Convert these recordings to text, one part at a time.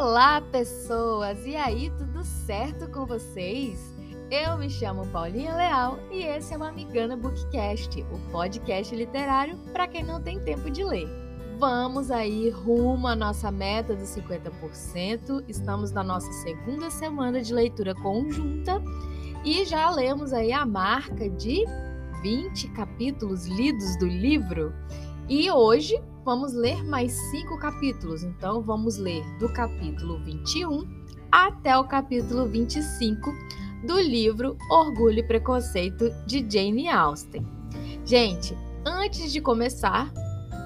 Olá, pessoas! E aí, tudo certo com vocês? Eu me chamo Paulinha Leal e esse é o Amigana Bookcast, o podcast literário para quem não tem tempo de ler. Vamos aí rumo à nossa meta dos 50%. Estamos na nossa segunda semana de leitura conjunta e já lemos aí a marca de 20 capítulos lidos do livro. E hoje vamos ler mais cinco capítulos. Então, vamos ler do capítulo 21 até o capítulo 25 do livro Orgulho e Preconceito de Jane Austen. Gente, antes de começar,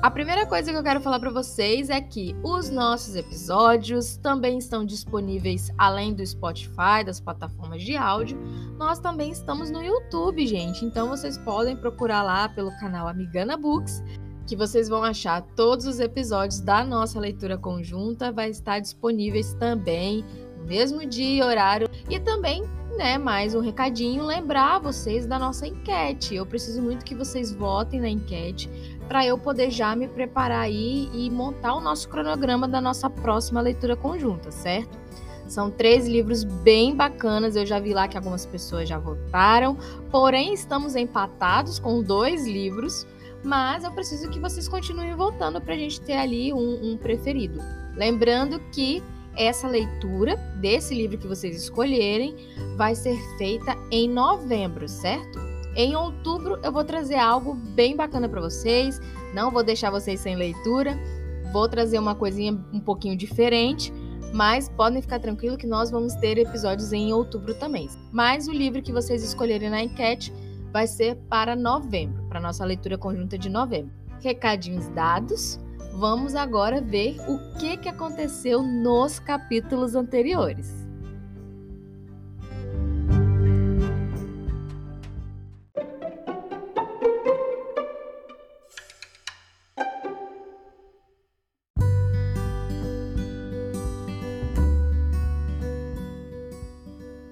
a primeira coisa que eu quero falar para vocês é que os nossos episódios também estão disponíveis além do Spotify, das plataformas de áudio. Nós também estamos no YouTube, gente. Então vocês podem procurar lá pelo canal Amigana Books que vocês vão achar todos os episódios da nossa leitura conjunta, vai estar disponíveis também no mesmo dia e horário. E também, né, mais um recadinho, lembrar vocês da nossa enquete. Eu preciso muito que vocês votem na enquete para eu poder já me preparar aí e montar o nosso cronograma da nossa próxima leitura conjunta, certo? São três livros bem bacanas. Eu já vi lá que algumas pessoas já votaram, porém estamos empatados com dois livros mas eu preciso que vocês continuem voltando para a gente ter ali um, um preferido. Lembrando que essa leitura desse livro que vocês escolherem vai ser feita em novembro, certo? Em outubro eu vou trazer algo bem bacana para vocês. Não vou deixar vocês sem leitura. Vou trazer uma coisinha um pouquinho diferente, mas podem ficar tranquilo que nós vamos ter episódios em outubro também. Mas o livro que vocês escolherem na enquete vai ser para novembro, para nossa leitura conjunta de novembro. Recadinhos dados, vamos agora ver o que, que aconteceu nos capítulos anteriores.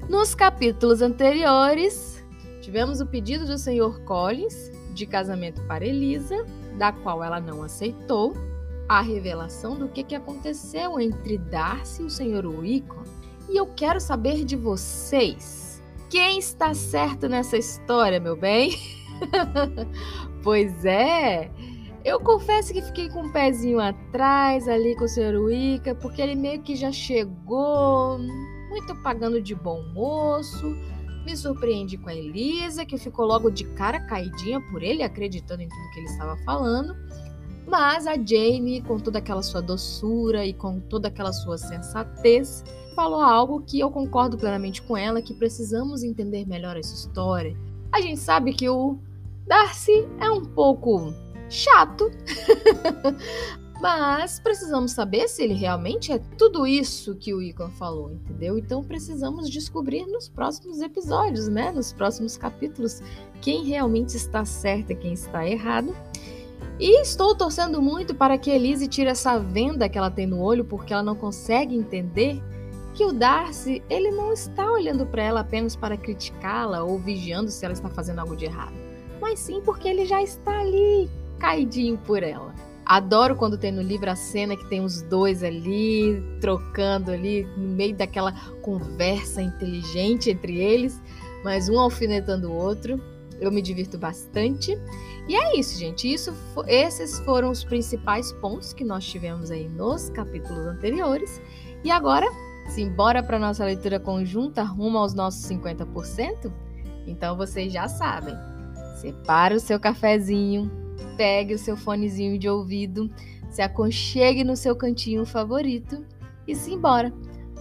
Nos capítulos anteriores, Tivemos o pedido do Sr. Collins de casamento para Elisa, da qual ela não aceitou, a revelação do que, que aconteceu entre Darcy e o Sr. Wickham. E eu quero saber de vocês. Quem está certo nessa história, meu bem? pois é, eu confesso que fiquei com um pezinho atrás ali com o Sr. Wicca, porque ele meio que já chegou muito pagando de bom moço, me surpreendi com a Elisa, que ficou logo de cara caidinha por ele, acreditando em tudo que ele estava falando. Mas a Jane, com toda aquela sua doçura e com toda aquela sua sensatez, falou algo que eu concordo plenamente com ela, que precisamos entender melhor essa história. A gente sabe que o Darcy é um pouco chato, Mas precisamos saber se ele realmente é tudo isso que o Icon falou, entendeu? Então precisamos descobrir nos próximos episódios, né? Nos próximos capítulos, quem realmente está certo e quem está errado. E estou torcendo muito para que Elise tire essa venda que ela tem no olho, porque ela não consegue entender que o Darcy, ele não está olhando para ela apenas para criticá-la ou vigiando se ela está fazendo algo de errado, mas sim porque ele já está ali, caidinho por ela. Adoro quando tem no livro a cena que tem os dois ali trocando ali no meio daquela conversa inteligente entre eles, mas um alfinetando o outro. Eu me divirto bastante. E é isso, gente. Isso, esses foram os principais pontos que nós tivemos aí nos capítulos anteriores. E agora, simbora para nossa leitura conjunta rumo aos nossos 50%? Então vocês já sabem. Separa o seu cafezinho, pegue o seu fonezinho de ouvido, se aconchegue no seu cantinho favorito e se embora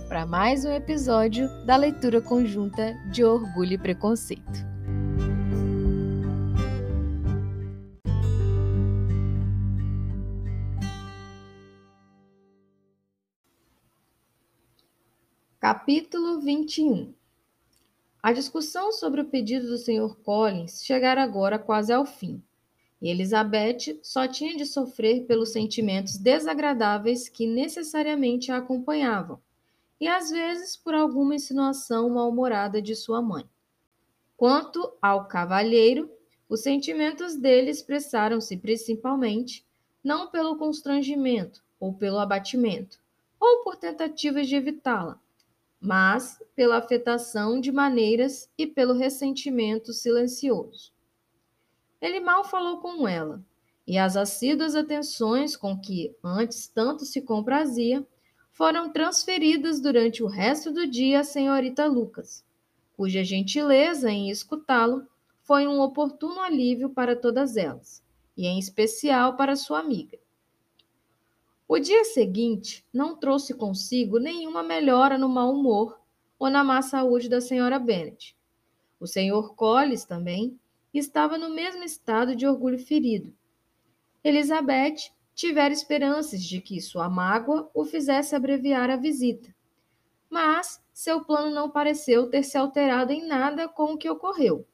para mais um episódio da leitura conjunta de Orgulho e Preconceito. Capítulo 21 A discussão sobre o pedido do Sr. Collins chegara agora quase ao fim. E Elizabeth só tinha de sofrer pelos sentimentos desagradáveis que necessariamente a acompanhavam, e às vezes por alguma insinuação mal-humorada de sua mãe. Quanto ao cavalheiro, os sentimentos dele expressaram-se principalmente não pelo constrangimento ou pelo abatimento, ou por tentativas de evitá-la, mas pela afetação de maneiras e pelo ressentimento silencioso. Ele mal falou com ela, e as assíduas atenções com que antes tanto se comprazia foram transferidas durante o resto do dia à senhorita Lucas, cuja gentileza em escutá-lo foi um oportuno alívio para todas elas, e em especial para sua amiga. O dia seguinte não trouxe consigo nenhuma melhora no mau humor ou na má saúde da senhora Bennet. O senhor Collis também estava no mesmo estado de orgulho ferido. Elizabeth tivera esperanças de que sua mágoa o fizesse abreviar a visita. Mas seu plano não pareceu ter se alterado em nada com o que ocorreu.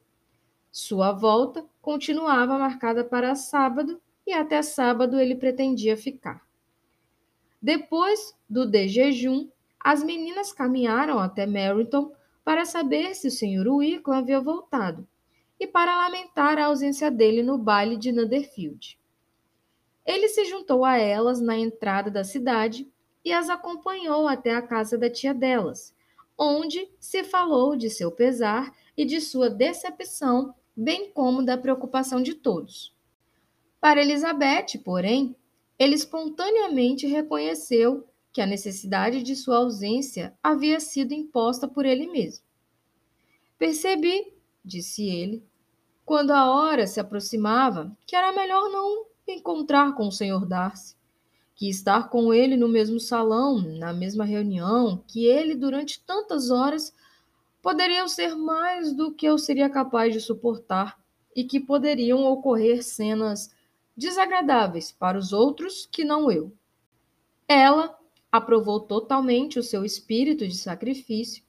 Sua volta continuava marcada para sábado e até sábado ele pretendia ficar. Depois do de jejum, as meninas caminharam até Meryton para saber se o Sr. Wicklow havia voltado e para lamentar a ausência dele no baile de Netherfield. Ele se juntou a elas na entrada da cidade e as acompanhou até a casa da tia delas, onde se falou de seu pesar e de sua decepção, bem como da preocupação de todos. Para Elizabeth, porém, ele espontaneamente reconheceu que a necessidade de sua ausência havia sido imposta por ele mesmo. Percebi, disse ele, quando a hora se aproximava, que era melhor não encontrar com o Sr. Darcy, que estar com ele no mesmo salão, na mesma reunião, que ele durante tantas horas poderiam ser mais do que eu seria capaz de suportar e que poderiam ocorrer cenas desagradáveis para os outros que não eu. Ela aprovou totalmente o seu espírito de sacrifício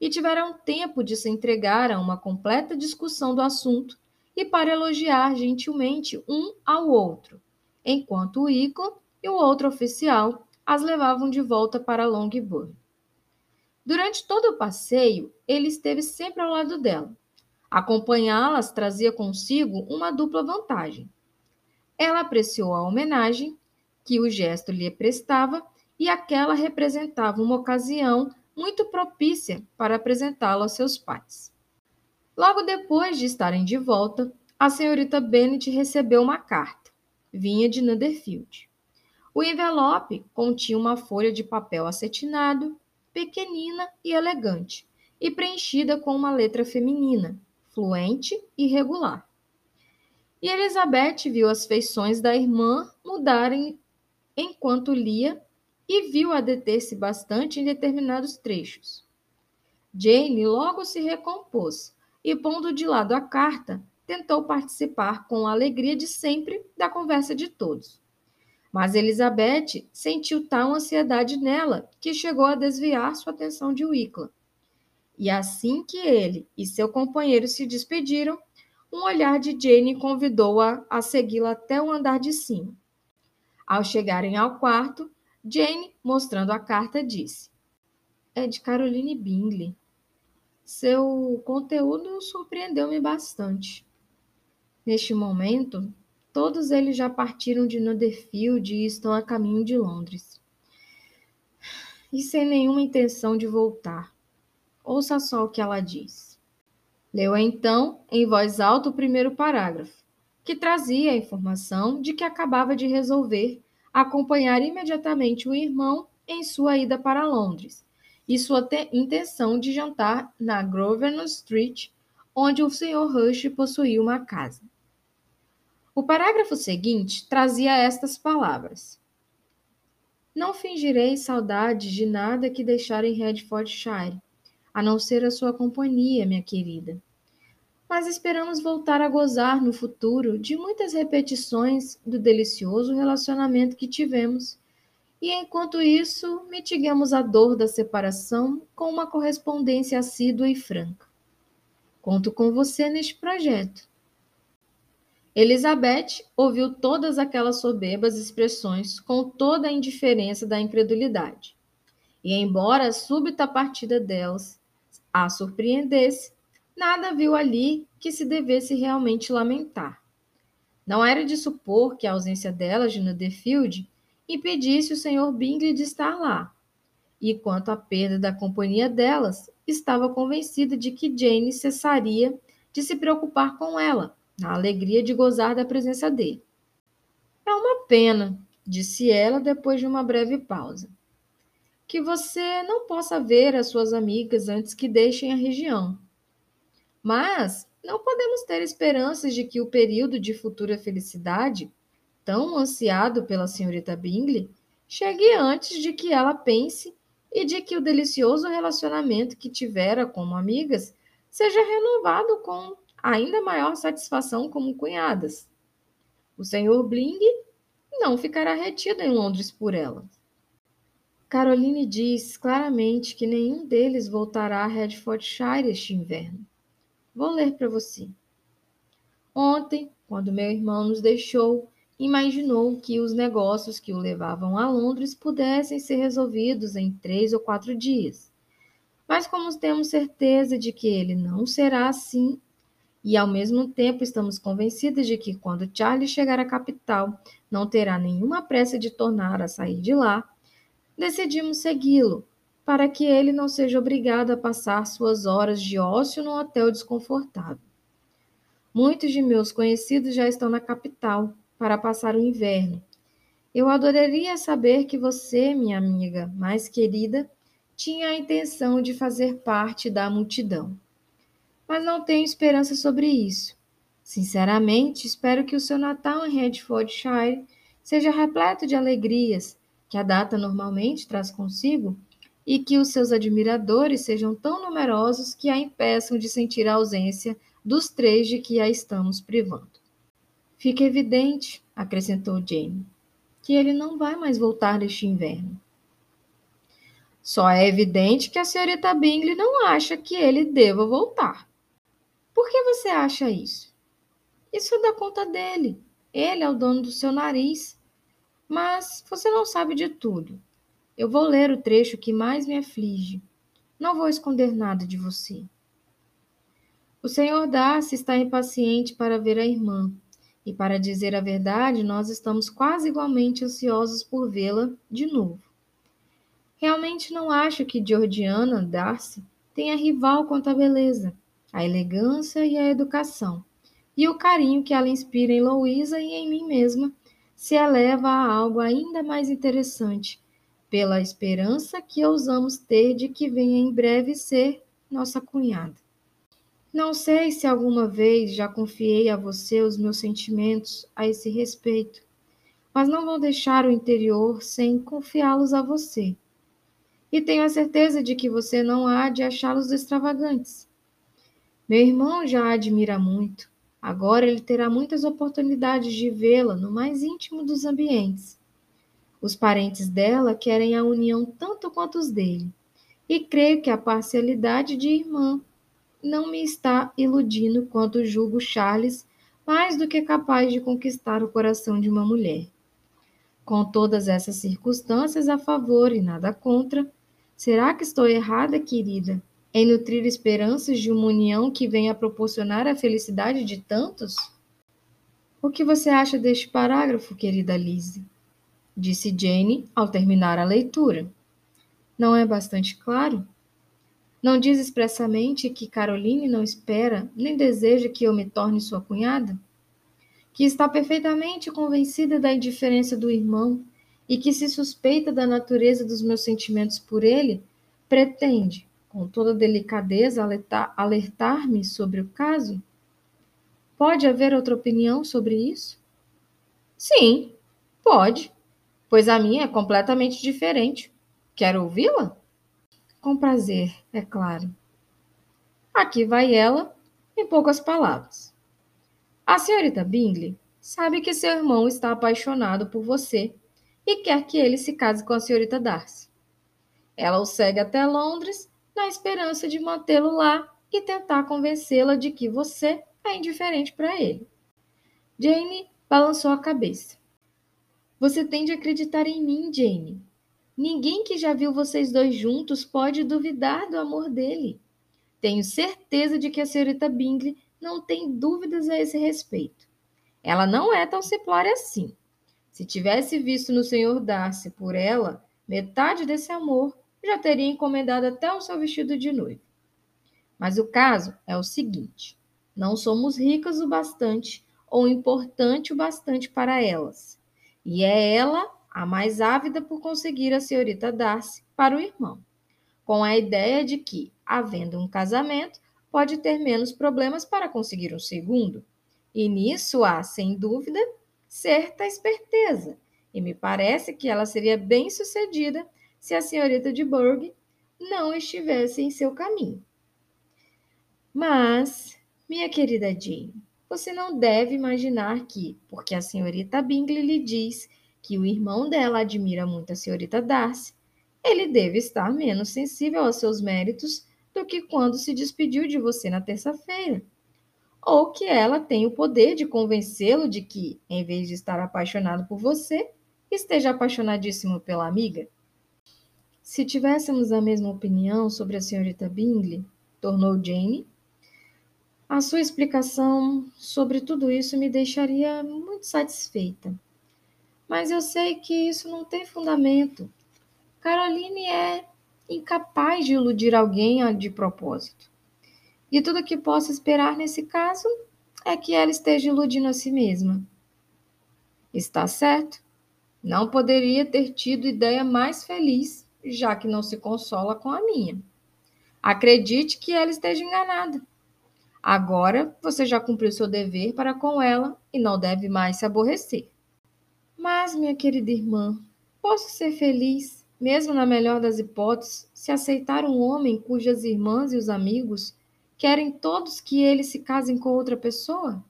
e tiveram tempo de se entregar a uma completa discussão do assunto e para elogiar gentilmente um ao outro, enquanto o Ico e o outro oficial as levavam de volta para Longbourn. Durante todo o passeio, ele esteve sempre ao lado dela. Acompanhá-las trazia consigo uma dupla vantagem. Ela apreciou a homenagem que o gesto lhe prestava e aquela representava uma ocasião muito propícia para apresentá-lo a seus pais. Logo depois de estarem de volta, a senhorita Bennet recebeu uma carta. Vinha de Netherfield. O envelope continha uma folha de papel acetinado, pequenina e elegante, e preenchida com uma letra feminina, fluente e regular. E Elizabeth viu as feições da irmã mudarem enquanto lia e viu-a deter-se bastante em determinados trechos. Jane logo se recompôs e, pondo de lado a carta, tentou participar com a alegria de sempre da conversa de todos. Mas Elizabeth sentiu tal ansiedade nela que chegou a desviar sua atenção de Wickla. E assim que ele e seu companheiro se despediram, um olhar de Jane convidou-a a, a segui-la até o andar de cima. Ao chegarem ao quarto, Jane, mostrando a carta, disse: É de Caroline Bingley. Seu conteúdo surpreendeu-me bastante. Neste momento, todos eles já partiram de Netherfield e estão a caminho de Londres. E sem nenhuma intenção de voltar. Ouça só o que ela diz. Leu então, em voz alta, o primeiro parágrafo, que trazia a informação de que acabava de resolver acompanhar imediatamente o irmão em sua ida para Londres e sua intenção de jantar na Grosvenor Street, onde o Sr. Rush possuía uma casa. O parágrafo seguinte trazia estas palavras: Não fingirei saudade de nada que deixar em Redfordshire, a não ser a sua companhia, minha querida mas esperamos voltar a gozar no futuro de muitas repetições do delicioso relacionamento que tivemos. E enquanto isso, mitiguemos a dor da separação com uma correspondência assídua e franca. Conto com você neste projeto. Elizabeth ouviu todas aquelas soberbas expressões com toda a indiferença da incredulidade. E, embora a súbita partida delas a surpreendesse, nada viu ali que se devesse realmente lamentar. Não era de supor que a ausência dela de Netherfield impedisse o Sr. Bingley de estar lá, e quanto à perda da companhia delas, estava convencida de que Jane cessaria de se preocupar com ela, na alegria de gozar da presença dele. É uma pena, disse ela depois de uma breve pausa, que você não possa ver as suas amigas antes que deixem a região. Mas não podemos ter esperanças de que o período de futura felicidade, tão ansiado pela senhorita Bingley, chegue antes de que ela pense e de que o delicioso relacionamento que tivera como amigas seja renovado com ainda maior satisfação como cunhadas. O senhor Bling não ficará retido em Londres por ela. Caroline diz claramente que nenhum deles voltará a Hertfordshire este inverno. Vou ler para você. Ontem, quando meu irmão nos deixou, imaginou que os negócios que o levavam a Londres pudessem ser resolvidos em três ou quatro dias. Mas, como temos certeza de que ele não será assim, e ao mesmo tempo estamos convencidos de que quando Charlie chegar à capital não terá nenhuma pressa de tornar a sair de lá, decidimos segui-lo para que ele não seja obrigado a passar suas horas de ócio num hotel desconfortável. Muitos de meus conhecidos já estão na capital para passar o inverno. Eu adoraria saber que você, minha amiga mais querida, tinha a intenção de fazer parte da multidão. Mas não tenho esperança sobre isso. Sinceramente, espero que o seu Natal em Hertfordshire seja repleto de alegrias que a data normalmente traz consigo e que os seus admiradores sejam tão numerosos que a impeçam de sentir a ausência dos três de que a estamos privando. Fica evidente, acrescentou Jane, que ele não vai mais voltar neste inverno. Só é evidente que a senhorita Bingley não acha que ele deva voltar. Por que você acha isso? Isso dá conta dele. Ele é o dono do seu nariz. Mas você não sabe de tudo. Eu vou ler o trecho que mais me aflige. Não vou esconder nada de você. O senhor Darcy está impaciente para ver a irmã, e para dizer a verdade, nós estamos quase igualmente ansiosos por vê-la de novo. Realmente não acho que Georgiana Darcy tenha rival quanto à beleza, a elegância e a educação, e o carinho que ela inspira em Louisa e em mim mesma se eleva a algo ainda mais interessante pela esperança que ousamos ter de que venha em breve ser nossa cunhada. Não sei se alguma vez já confiei a você os meus sentimentos a esse respeito, mas não vou deixar o interior sem confiá-los a você. E tenho a certeza de que você não há de achá-los extravagantes. Meu irmão já a admira muito. Agora ele terá muitas oportunidades de vê-la no mais íntimo dos ambientes. Os parentes dela querem a união tanto quanto os dele, e creio que a parcialidade de irmã não me está iludindo quanto julgo Charles mais do que capaz de conquistar o coração de uma mulher. Com todas essas circunstâncias a favor e nada contra, será que estou errada, querida, em nutrir esperanças de uma união que venha proporcionar a felicidade de tantos? O que você acha deste parágrafo, querida Lise? Disse Jane ao terminar a leitura. Não é bastante claro? Não diz expressamente que Caroline não espera nem deseja que eu me torne sua cunhada? Que está perfeitamente convencida da indiferença do irmão e que se suspeita da natureza dos meus sentimentos por ele, pretende, com toda delicadeza, alertar-me sobre o caso? Pode haver outra opinião sobre isso? Sim, pode pois a minha é completamente diferente. Quer ouvi-la? Com prazer, é claro. Aqui vai ela, em poucas palavras. A senhorita Bingley sabe que seu irmão está apaixonado por você e quer que ele se case com a senhorita Darcy. Ela o segue até Londres na esperança de mantê-lo lá e tentar convencê-la de que você é indiferente para ele. Jane balançou a cabeça. Você tem de acreditar em mim, Jane. Ninguém que já viu vocês dois juntos pode duvidar do amor dele. Tenho certeza de que a senhorita Bingley não tem dúvidas a esse respeito. Ela não é tão simplória assim. Se tivesse visto no senhor Darcy por ela metade desse amor, já teria encomendado até o seu vestido de noiva. Mas o caso é o seguinte: não somos ricas o bastante ou importante o bastante para elas. E é ela a mais ávida por conseguir a senhorita Darcy para o irmão, com a ideia de que, havendo um casamento, pode ter menos problemas para conseguir um segundo. E nisso há, sem dúvida, certa esperteza, e me parece que ela seria bem sucedida se a senhorita de Burgh não estivesse em seu caminho. Mas, minha querida Jane, você não deve imaginar que, porque a senhorita Bingley lhe diz que o irmão dela admira muito a senhorita Darcy, ele deve estar menos sensível aos seus méritos do que quando se despediu de você na terça-feira. Ou que ela tem o poder de convencê-lo de que, em vez de estar apaixonado por você, esteja apaixonadíssimo pela amiga. Se tivéssemos a mesma opinião sobre a senhorita Bingley, tornou Jane, a sua explicação sobre tudo isso me deixaria muito satisfeita. Mas eu sei que isso não tem fundamento. Caroline é incapaz de iludir alguém de propósito. E tudo que posso esperar nesse caso é que ela esteja iludindo a si mesma. Está certo. Não poderia ter tido ideia mais feliz, já que não se consola com a minha. Acredite que ela esteja enganada. Agora você já cumpriu seu dever para com ela e não deve mais se aborrecer. Mas, minha querida irmã, posso ser feliz mesmo na melhor das hipóteses, se aceitar um homem cujas irmãs e os amigos querem todos que ele se casem com outra pessoa?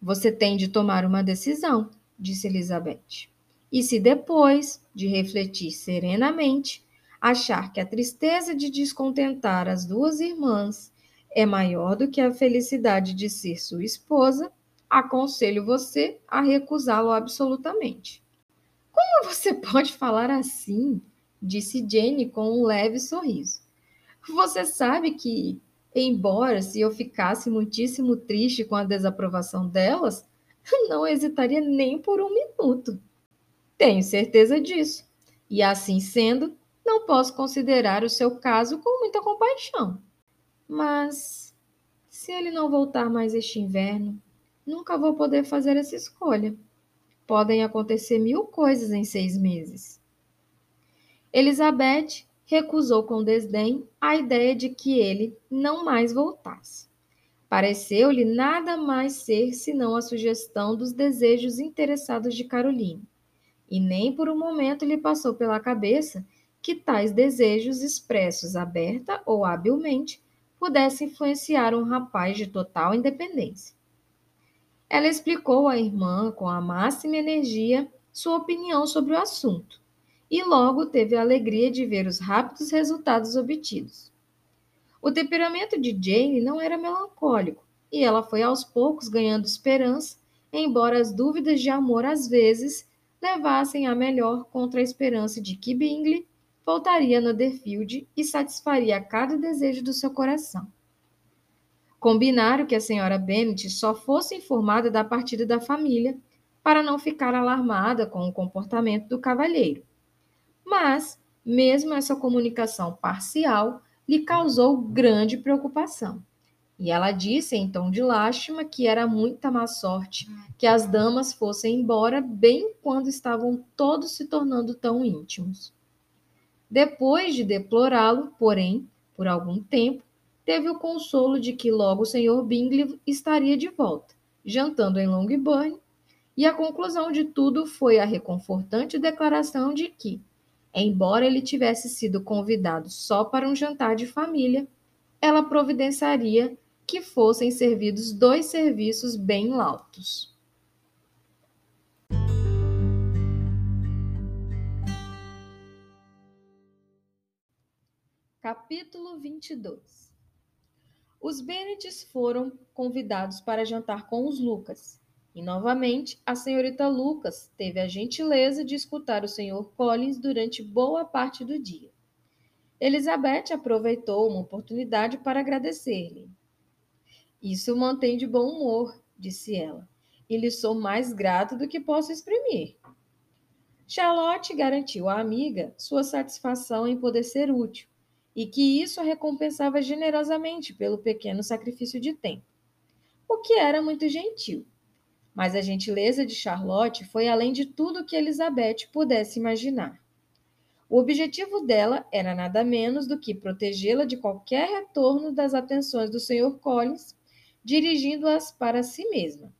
Você tem de tomar uma decisão, disse Elizabeth. E se depois de refletir serenamente, achar que a tristeza de descontentar as duas irmãs é maior do que a felicidade de ser sua esposa, aconselho você a recusá-lo absolutamente. Como você pode falar assim? disse Jane com um leve sorriso. Você sabe que, embora se eu ficasse muitíssimo triste com a desaprovação delas, não hesitaria nem por um minuto. Tenho certeza disso. E assim sendo, não posso considerar o seu caso com muita compaixão. Mas, se ele não voltar mais este inverno, nunca vou poder fazer essa escolha. Podem acontecer mil coisas em seis meses. Elizabeth recusou com desdém a ideia de que ele não mais voltasse. Pareceu-lhe nada mais ser senão a sugestão dos desejos interessados de Caroline, e nem por um momento lhe passou pela cabeça que tais desejos expressos aberta ou habilmente pudessem influenciar um rapaz de total independência. Ela explicou à irmã, com a máxima energia, sua opinião sobre o assunto, e logo teve a alegria de ver os rápidos resultados obtidos. O temperamento de Jane não era melancólico, e ela foi aos poucos ganhando esperança, embora as dúvidas de amor às vezes levassem a melhor contra a esperança de que Bingley voltaria no Netherfield e satisfaria cada desejo do seu coração. Combinaram que a senhora Bennet só fosse informada da partida da família, para não ficar alarmada com o comportamento do cavalheiro. Mas, mesmo essa comunicação parcial lhe causou grande preocupação. E ela disse em tom de lástima que era muita má sorte que as damas fossem embora bem quando estavam todos se tornando tão íntimos. Depois de deplorá-lo, porém, por algum tempo, teve o consolo de que logo o Sr. Bingley estaria de volta, jantando em Longbourn, e a conclusão de tudo foi a reconfortante declaração de que, embora ele tivesse sido convidado só para um jantar de família, ela providenciaria que fossem servidos dois serviços bem lautos. Capítulo 22 os Bennets foram convidados para jantar com os Lucas. E novamente, a senhorita Lucas teve a gentileza de escutar o senhor Collins durante boa parte do dia. Elizabeth aproveitou uma oportunidade para agradecer-lhe. Isso mantém de bom humor, disse ela, e lhe sou mais grato do que posso exprimir. Charlotte garantiu à amiga sua satisfação em poder ser útil e que isso a recompensava generosamente pelo pequeno sacrifício de tempo, o que era muito gentil. Mas a gentileza de Charlotte foi além de tudo que Elizabeth pudesse imaginar. O objetivo dela era nada menos do que protegê-la de qualquer retorno das atenções do Sr. Collins, dirigindo-as para si mesma.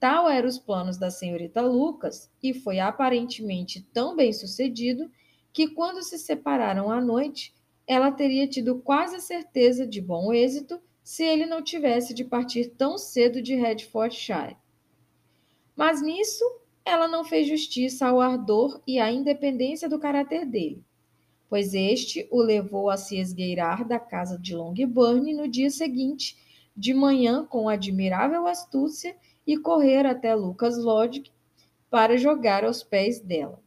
Tal eram os planos da senhorita Lucas, e foi aparentemente tão bem sucedido que, quando se separaram à noite, ela teria tido quase certeza de bom êxito se ele não tivesse de partir tão cedo de Hertfordshire. Mas nisso ela não fez justiça ao ardor e à independência do caráter dele, pois este o levou a se esgueirar da casa de Longbourn no dia seguinte, de manhã com admirável astúcia, e correr até Lucas Lodge para jogar aos pés dela.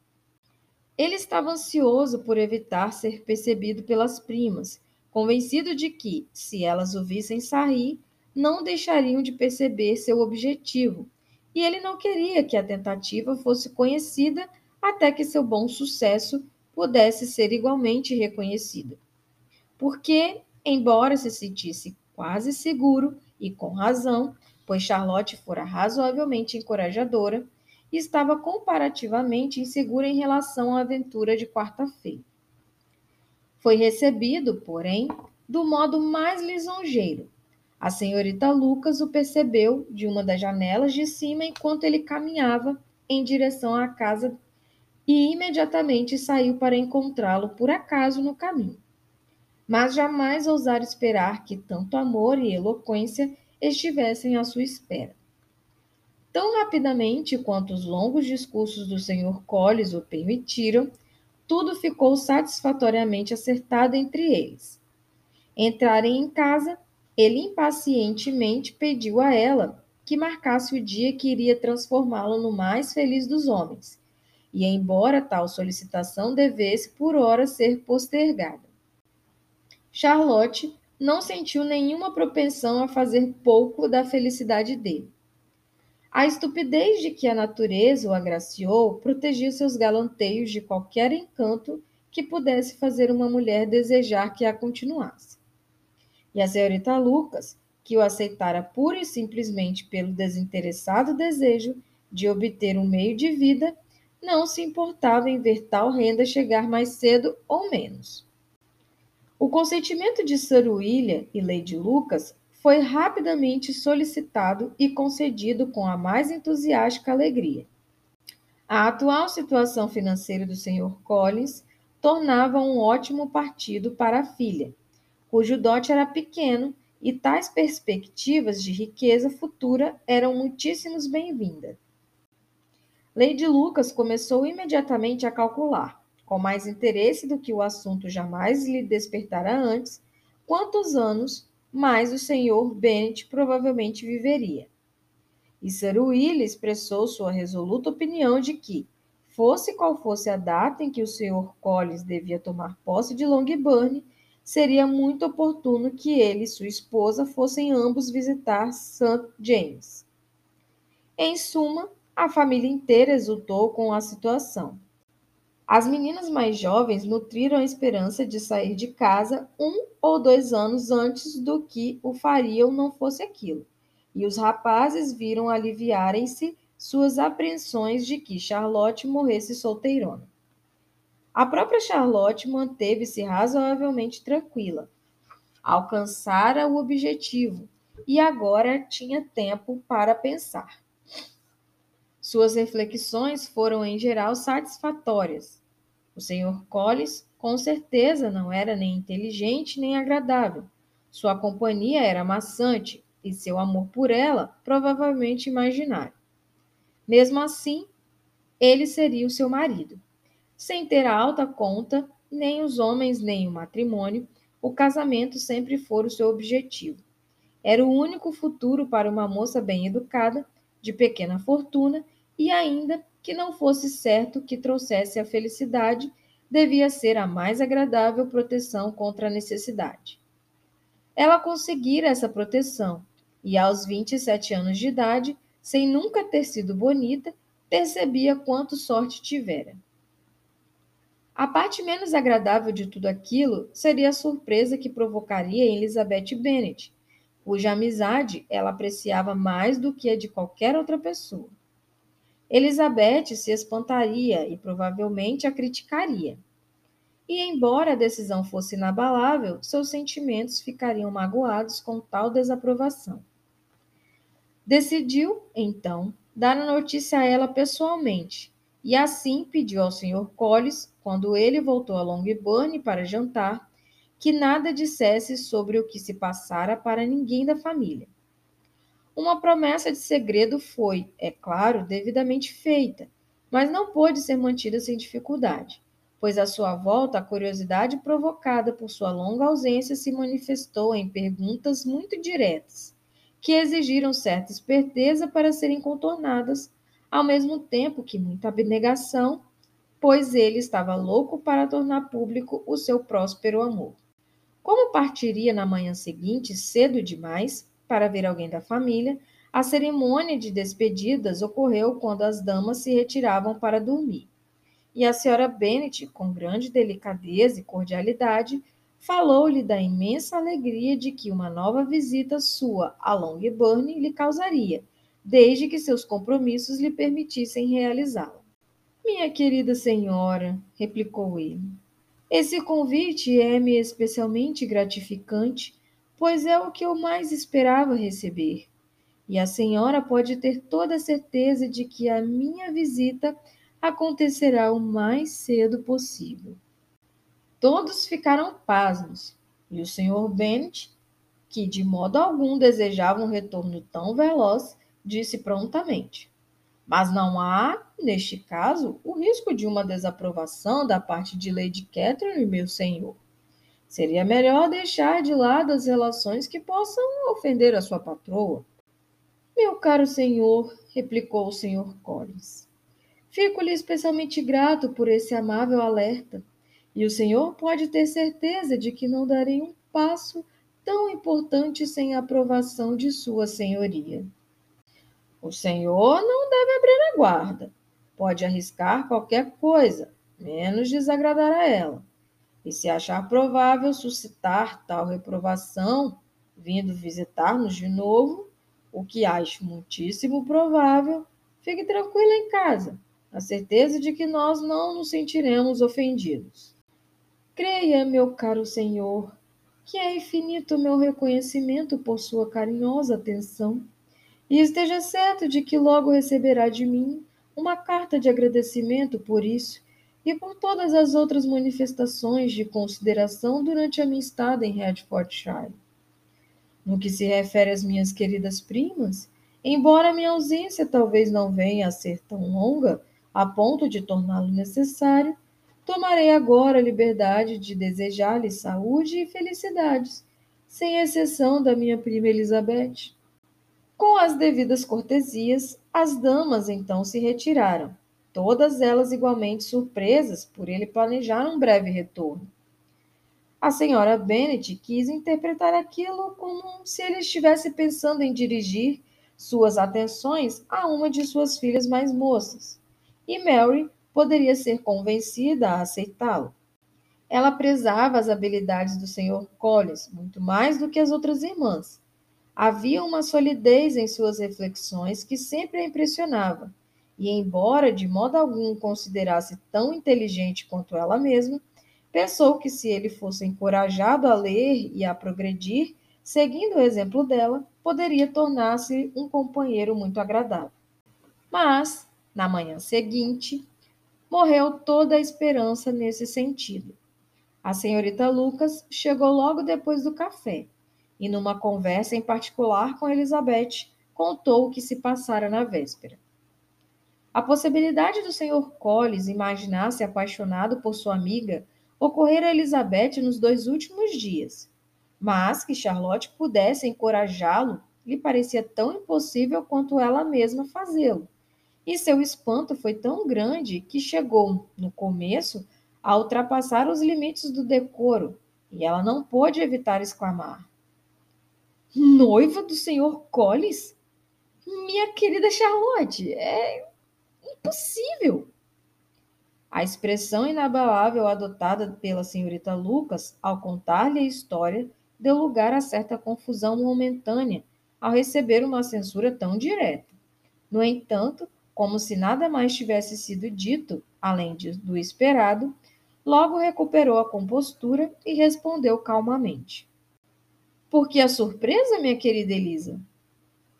Ele estava ansioso por evitar ser percebido pelas primas, convencido de que, se elas o vissem sair, não deixariam de perceber seu objetivo, e ele não queria que a tentativa fosse conhecida até que seu bom sucesso pudesse ser igualmente reconhecido. Porque, embora se sentisse quase seguro, e com razão, pois Charlotte fora razoavelmente encorajadora, e estava comparativamente insegura em relação à aventura de quarta-feira. Foi recebido, porém, do modo mais lisonjeiro, a senhorita Lucas o percebeu de uma das janelas de cima enquanto ele caminhava em direção à casa e imediatamente saiu para encontrá-lo por acaso no caminho. Mas jamais ousara esperar que tanto amor e eloquência estivessem à sua espera. Tão rapidamente quanto os longos discursos do Sr. Collis o permitiram, tudo ficou satisfatoriamente acertado entre eles. Entrarem em casa ele impacientemente pediu a ela que marcasse o dia que iria transformá-lo no mais feliz dos homens, e embora tal solicitação devesse por hora ser postergada. Charlotte não sentiu nenhuma propensão a fazer pouco da felicidade dele. A estupidez de que a natureza o agraciou protegia seus galanteios de qualquer encanto que pudesse fazer uma mulher desejar que a continuasse. E a senhorita Lucas, que o aceitara pura e simplesmente pelo desinteressado desejo de obter um meio de vida, não se importava em ver tal renda chegar mais cedo ou menos. O consentimento de Sir William e Lady Lucas foi rapidamente solicitado e concedido com a mais entusiástica alegria. A atual situação financeira do Sr. Collins tornava um ótimo partido para a filha, cujo dote era pequeno e tais perspectivas de riqueza futura eram muitíssimos bem-vindas. Lady Lucas começou imediatamente a calcular, com mais interesse do que o assunto jamais lhe despertara antes, quantos anos mais o senhor Bennet provavelmente viveria. E Sir Will expressou sua resoluta opinião de que, fosse qual fosse a data em que o senhor Collins devia tomar posse de Longbourn, seria muito oportuno que ele e sua esposa fossem ambos visitar St. James. Em suma, a família inteira exultou com a situação. As meninas mais jovens nutriram a esperança de sair de casa um ou dois anos antes do que o fariam não fosse aquilo, e os rapazes viram aliviarem-se suas apreensões de que Charlotte morresse solteirona. A própria Charlotte manteve-se razoavelmente tranquila. Alcançara o objetivo e agora tinha tempo para pensar. Suas reflexões foram em geral satisfatórias. O Sr. Collins, com certeza, não era nem inteligente nem agradável. Sua companhia era maçante e seu amor por ela provavelmente imaginário. Mesmo assim, ele seria o seu marido. Sem ter a alta conta, nem os homens nem o matrimônio, o casamento sempre foi o seu objetivo. Era o único futuro para uma moça bem educada, de pequena fortuna e ainda que não fosse certo que trouxesse a felicidade, devia ser a mais agradável proteção contra a necessidade. Ela conseguira essa proteção e, aos 27 anos de idade, sem nunca ter sido bonita, percebia quanto sorte tivera. A parte menos agradável de tudo aquilo seria a surpresa que provocaria em Elizabeth Bennet, cuja amizade ela apreciava mais do que a de qualquer outra pessoa. Elizabeth se espantaria e provavelmente a criticaria. E, embora a decisão fosse inabalável, seus sentimentos ficariam magoados com tal desaprovação. Decidiu, então, dar a notícia a ela pessoalmente, e assim pediu ao Sr. Collis, quando ele voltou a Longbourn para jantar, que nada dissesse sobre o que se passara para ninguém da família. Uma promessa de segredo foi, é claro, devidamente feita, mas não pôde ser mantida sem dificuldade, pois à sua volta a curiosidade provocada por sua longa ausência se manifestou em perguntas muito diretas, que exigiram certa esperteza para serem contornadas, ao mesmo tempo que muita abnegação, pois ele estava louco para tornar público o seu próspero amor. Como partiria na manhã seguinte, cedo demais, para ver alguém da família, a cerimônia de despedidas ocorreu quando as damas se retiravam para dormir. E a senhora Bennet, com grande delicadeza e cordialidade, falou-lhe da imensa alegria de que uma nova visita sua a Longbourn lhe causaria, desde que seus compromissos lhe permitissem realizá-la. Minha querida senhora, replicou ele, esse convite é-me especialmente gratificante pois é o que eu mais esperava receber. E a senhora pode ter toda a certeza de que a minha visita acontecerá o mais cedo possível. Todos ficaram pasmos, e o senhor Bennet, que de modo algum desejava um retorno tão veloz, disse prontamente: Mas não há, neste caso, o risco de uma desaprovação da parte de Lady Catherine, meu senhor. Seria melhor deixar de lado as relações que possam ofender a sua patroa. Meu caro senhor, replicou o senhor Collins, fico-lhe especialmente grato por esse amável alerta, e o senhor pode ter certeza de que não darei um passo tão importante sem a aprovação de sua senhoria. O senhor não deve abrir a guarda. Pode arriscar qualquer coisa, menos desagradar a ela e se achar provável suscitar tal reprovação, vindo visitar-nos de novo, o que acho muitíssimo provável, fique tranquila em casa, a certeza de que nós não nos sentiremos ofendidos. Creia, meu caro senhor, que é infinito o meu reconhecimento por sua carinhosa atenção, e esteja certo de que logo receberá de mim uma carta de agradecimento por isso e por todas as outras manifestações de consideração durante a minha estada em Hertfordshire. No que se refere às minhas queridas primas, embora minha ausência talvez não venha a ser tão longa a ponto de torná-lo necessário, tomarei agora a liberdade de desejar-lhes saúde e felicidades, sem exceção da minha prima Elizabeth. Com as devidas cortesias, as damas então se retiraram todas elas igualmente surpresas por ele planejar um breve retorno. A senhora Bennet quis interpretar aquilo como se ele estivesse pensando em dirigir suas atenções a uma de suas filhas mais moças, e Mary poderia ser convencida a aceitá-lo. Ela prezava as habilidades do Sr. Collins muito mais do que as outras irmãs. Havia uma solidez em suas reflexões que sempre a impressionava e, embora de modo algum considerasse tão inteligente quanto ela mesma, pensou que se ele fosse encorajado a ler e a progredir, seguindo o exemplo dela, poderia tornar-se um companheiro muito agradável. Mas, na manhã seguinte, morreu toda a esperança nesse sentido. A senhorita Lucas chegou logo depois do café e, numa conversa em particular com Elizabeth, contou o que se passara na véspera. A possibilidade do Sr. Collins imaginar-se apaixonado por sua amiga ocorrera a Elizabeth nos dois últimos dias, mas que Charlotte pudesse encorajá-lo lhe parecia tão impossível quanto ela mesma fazê-lo. E seu espanto foi tão grande que chegou, no começo, a ultrapassar os limites do decoro, e ela não pôde evitar exclamar: Noiva do Sr. Collins? Minha querida Charlotte, é Impossível! A expressão inabalável adotada pela senhorita Lucas ao contar-lhe a história deu lugar a certa confusão momentânea ao receber uma censura tão direta. No entanto, como se nada mais tivesse sido dito, além de, do esperado, logo recuperou a compostura e respondeu calmamente. Por que a surpresa, minha querida Elisa?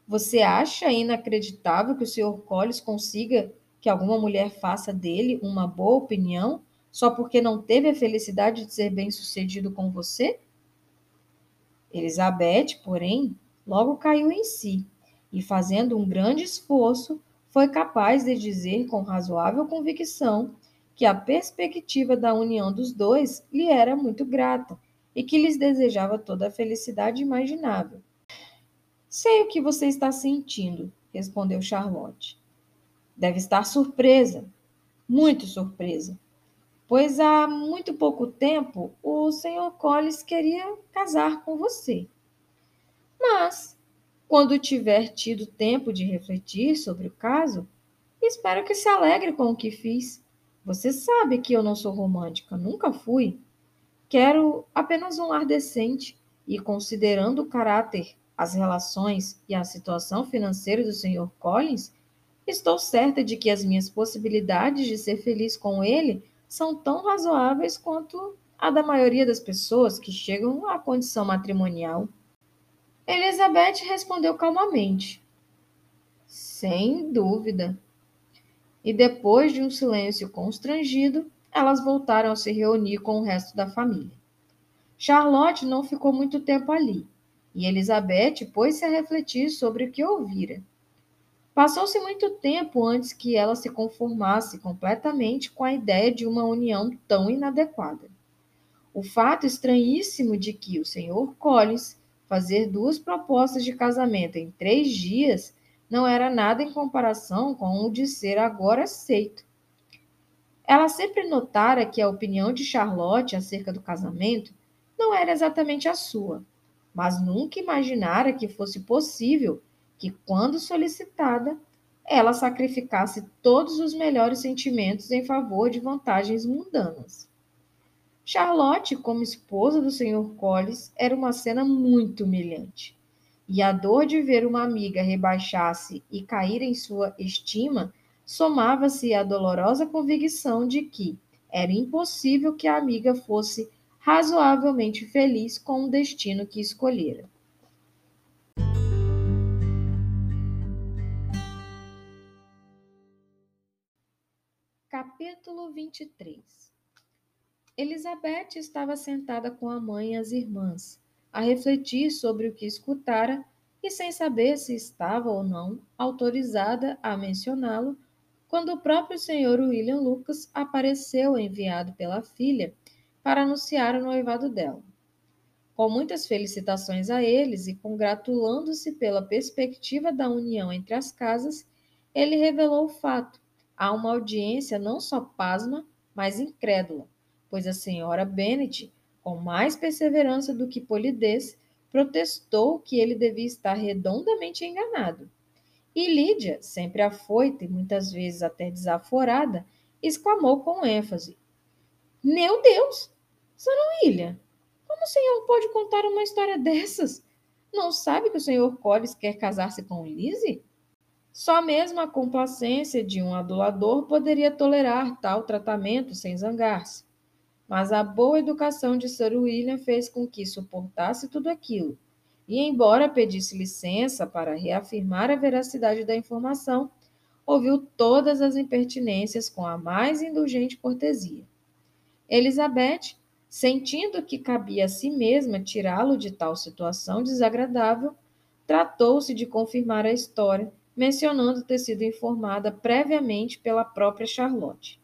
Você acha inacreditável que o Sr. Collins consiga que alguma mulher faça dele uma boa opinião só porque não teve a felicidade de ser bem-sucedido com você? Elizabeth, porém, logo caiu em si e, fazendo um grande esforço, foi capaz de dizer com razoável convicção que a perspectiva da união dos dois lhe era muito grata e que lhes desejava toda a felicidade imaginável. Sei o que você está sentindo, respondeu Charlotte. Deve estar surpresa, muito surpresa, pois há muito pouco tempo o Sr. Collins queria casar com você. Mas, quando tiver tido tempo de refletir sobre o caso, espero que se alegre com o que fiz. Você sabe que eu não sou romântica, nunca fui. Quero apenas um lar decente e, considerando o caráter, as relações e a situação financeira do Sr. Collins, Estou certa de que as minhas possibilidades de ser feliz com ele são tão razoáveis quanto a da maioria das pessoas que chegam à condição matrimonial. Elizabeth respondeu calmamente: Sem dúvida. E depois de um silêncio constrangido, elas voltaram a se reunir com o resto da família. Charlotte não ficou muito tempo ali, e Elizabeth pôs-se a refletir sobre o que ouvira. Passou-se muito tempo antes que ela se conformasse completamente com a ideia de uma união tão inadequada. O fato estranhíssimo de que o Sr. Collins fazer duas propostas de casamento em três dias não era nada em comparação com o de ser agora aceito. Ela sempre notara que a opinião de Charlotte acerca do casamento não era exatamente a sua, mas nunca imaginara que fosse possível que, quando solicitada, ela sacrificasse todos os melhores sentimentos em favor de vantagens mundanas. Charlotte, como esposa do Sr. Collins, era uma cena muito humilhante. E a dor de ver uma amiga rebaixar-se e cair em sua estima somava-se à dolorosa convicção de que era impossível que a amiga fosse razoavelmente feliz com o destino que escolhera. Capítulo 23 Elizabeth estava sentada com a mãe e as irmãs, a refletir sobre o que escutara e sem saber se estava ou não autorizada a mencioná-lo, quando o próprio Sr. William Lucas apareceu enviado pela filha para anunciar o noivado dela. Com muitas felicitações a eles e congratulando-se pela perspectiva da união entre as casas, ele revelou o fato a uma audiência não só pasma, mas incrédula, pois a senhora Bennet, com mais perseverança do que polidez, protestou que ele devia estar redondamente enganado. E Lídia, sempre afoita e muitas vezes até desaforada, exclamou com ênfase: Meu Deus! William, como o senhor pode contar uma história dessas? Não sabe que o senhor Collins quer casar-se com Lizzie? Só mesmo a complacência de um adulador poderia tolerar tal tratamento sem zangar-se. Mas a boa educação de Sir William fez com que suportasse tudo aquilo. E, embora pedisse licença para reafirmar a veracidade da informação, ouviu todas as impertinências com a mais indulgente cortesia. Elizabeth, sentindo que cabia a si mesma tirá-lo de tal situação desagradável, tratou-se de confirmar a história mencionando ter sido informada previamente pela própria Charlotte.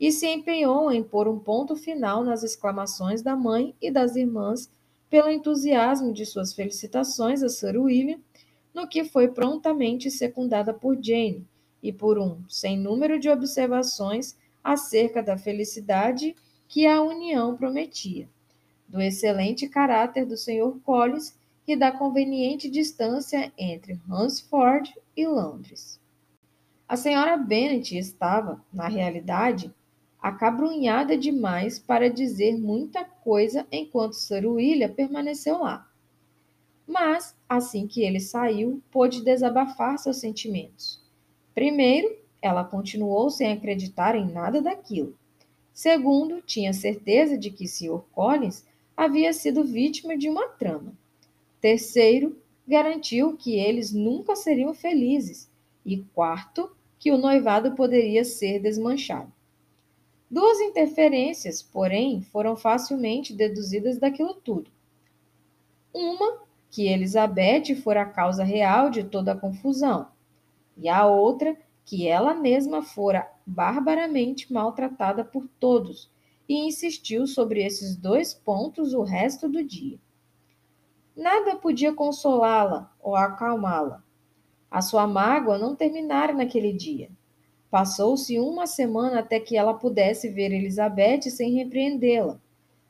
E se empenhou em pôr um ponto final nas exclamações da mãe e das irmãs pelo entusiasmo de suas felicitações a Sir William, no que foi prontamente secundada por Jane e por um sem número de observações acerca da felicidade que a união prometia, do excelente caráter do Sr. Collins e da conveniente distância entre Hunsford e Londres. A senhora Bennet estava, na realidade, acabrunhada demais para dizer muita coisa enquanto Sir William permaneceu lá. Mas, assim que ele saiu, pôde desabafar seus sentimentos. Primeiro, ela continuou sem acreditar em nada daquilo. Segundo, tinha certeza de que Sr. Collins havia sido vítima de uma trama. Terceiro, garantiu que eles nunca seriam felizes. E quarto, que o noivado poderia ser desmanchado. Duas interferências, porém, foram facilmente deduzidas daquilo tudo. Uma, que Elizabeth fora a causa real de toda a confusão, e a outra, que ela mesma fora barbaramente maltratada por todos, e insistiu sobre esses dois pontos o resto do dia. Nada podia consolá-la ou acalmá-la. A sua mágoa não terminara naquele dia. Passou-se uma semana até que ela pudesse ver Elizabeth sem repreendê-la.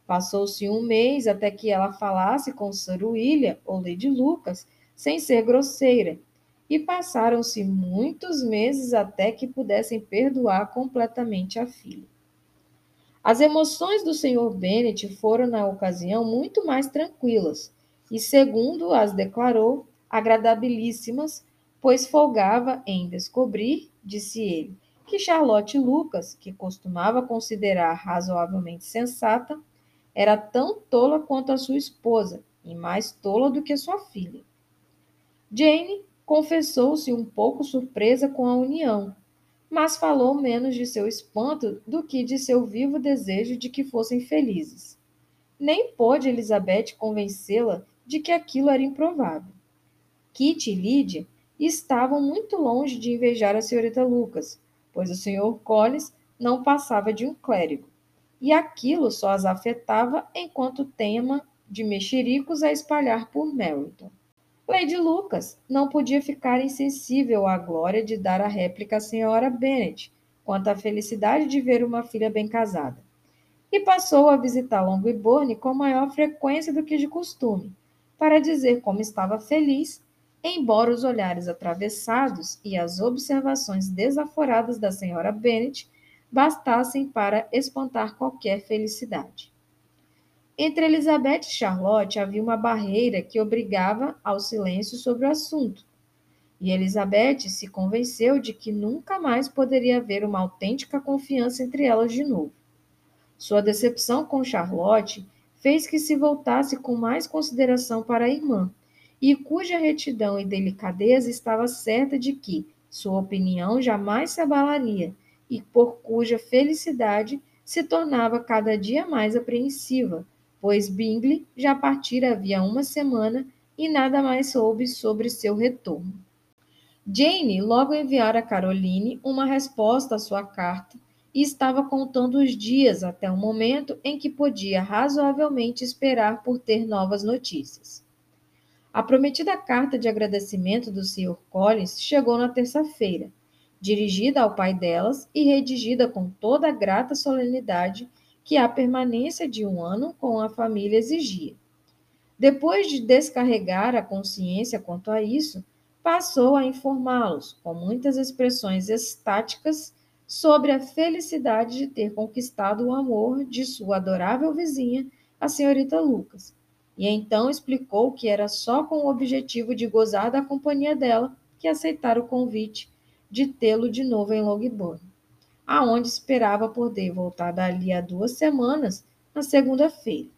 Passou-se um mês até que ela falasse com Sir William ou Lady Lucas sem ser grosseira. E passaram-se muitos meses até que pudessem perdoar completamente a filha. As emoções do Sr. Bennet foram, na ocasião, muito mais tranquilas e, segundo as declarou, agradabilíssimas, pois folgava em descobrir disse ele, que Charlotte Lucas, que costumava considerar razoavelmente sensata, era tão tola quanto a sua esposa e mais tola do que sua filha. Jane confessou-se um pouco surpresa com a união, mas falou menos de seu espanto do que de seu vivo desejo de que fossem felizes. Nem pôde Elizabeth convencê-la de que aquilo era improvável. Kitty e Lydia estavam muito longe de invejar a senhorita Lucas, pois o senhor Collins não passava de um clérigo, e aquilo só as afetava enquanto tema de mexericos a espalhar por Meryton. Lady Lucas não podia ficar insensível à glória de dar a réplica à senhora Bennet quanto à felicidade de ver uma filha bem casada. E passou a visitar Longbourn com maior frequência do que de costume, para dizer como estava feliz embora os olhares atravessados e as observações desaforadas da senhora Bennet bastassem para espantar qualquer felicidade. Entre Elizabeth e Charlotte havia uma barreira que obrigava ao silêncio sobre o assunto, e Elizabeth se convenceu de que nunca mais poderia haver uma autêntica confiança entre elas de novo. Sua decepção com Charlotte fez que se voltasse com mais consideração para a irmã, e cuja retidão e delicadeza estava certa de que sua opinião jamais se abalaria e por cuja felicidade se tornava cada dia mais apreensiva, pois Bingley já partira havia uma semana e nada mais soube sobre seu retorno. Jane logo enviara a Caroline uma resposta à sua carta e estava contando os dias até o momento em que podia razoavelmente esperar por ter novas notícias. A prometida carta de agradecimento do Sr. Collins chegou na terça-feira, dirigida ao pai delas e redigida com toda a grata solenidade que a permanência de um ano com a família exigia. Depois de descarregar a consciência quanto a isso, passou a informá-los, com muitas expressões estáticas, sobre a felicidade de ter conquistado o amor de sua adorável vizinha, a senhorita Lucas, e então explicou que era só com o objetivo de gozar da companhia dela que aceitara o convite de tê-lo de novo em Longbourn, aonde esperava poder voltar dali a duas semanas, na segunda-feira.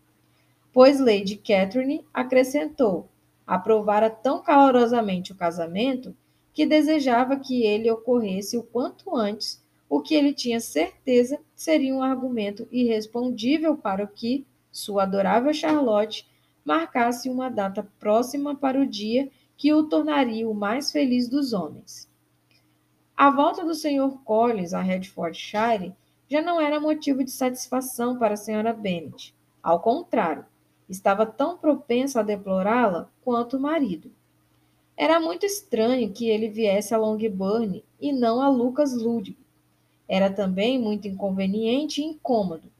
Pois Lady Catherine acrescentou, aprovara tão calorosamente o casamento que desejava que ele ocorresse o quanto antes, o que ele tinha certeza seria um argumento irrespondível para o que sua adorável Charlotte marcasse uma data próxima para o dia que o tornaria o mais feliz dos homens. A volta do Sr. Collins a Hertfordshire já não era motivo de satisfação para a Sra. Bennet. Ao contrário, estava tão propensa a deplorá-la quanto o marido. Era muito estranho que ele viesse a Longbourn e não a Lucas Ludwig. Era também muito inconveniente e incômodo,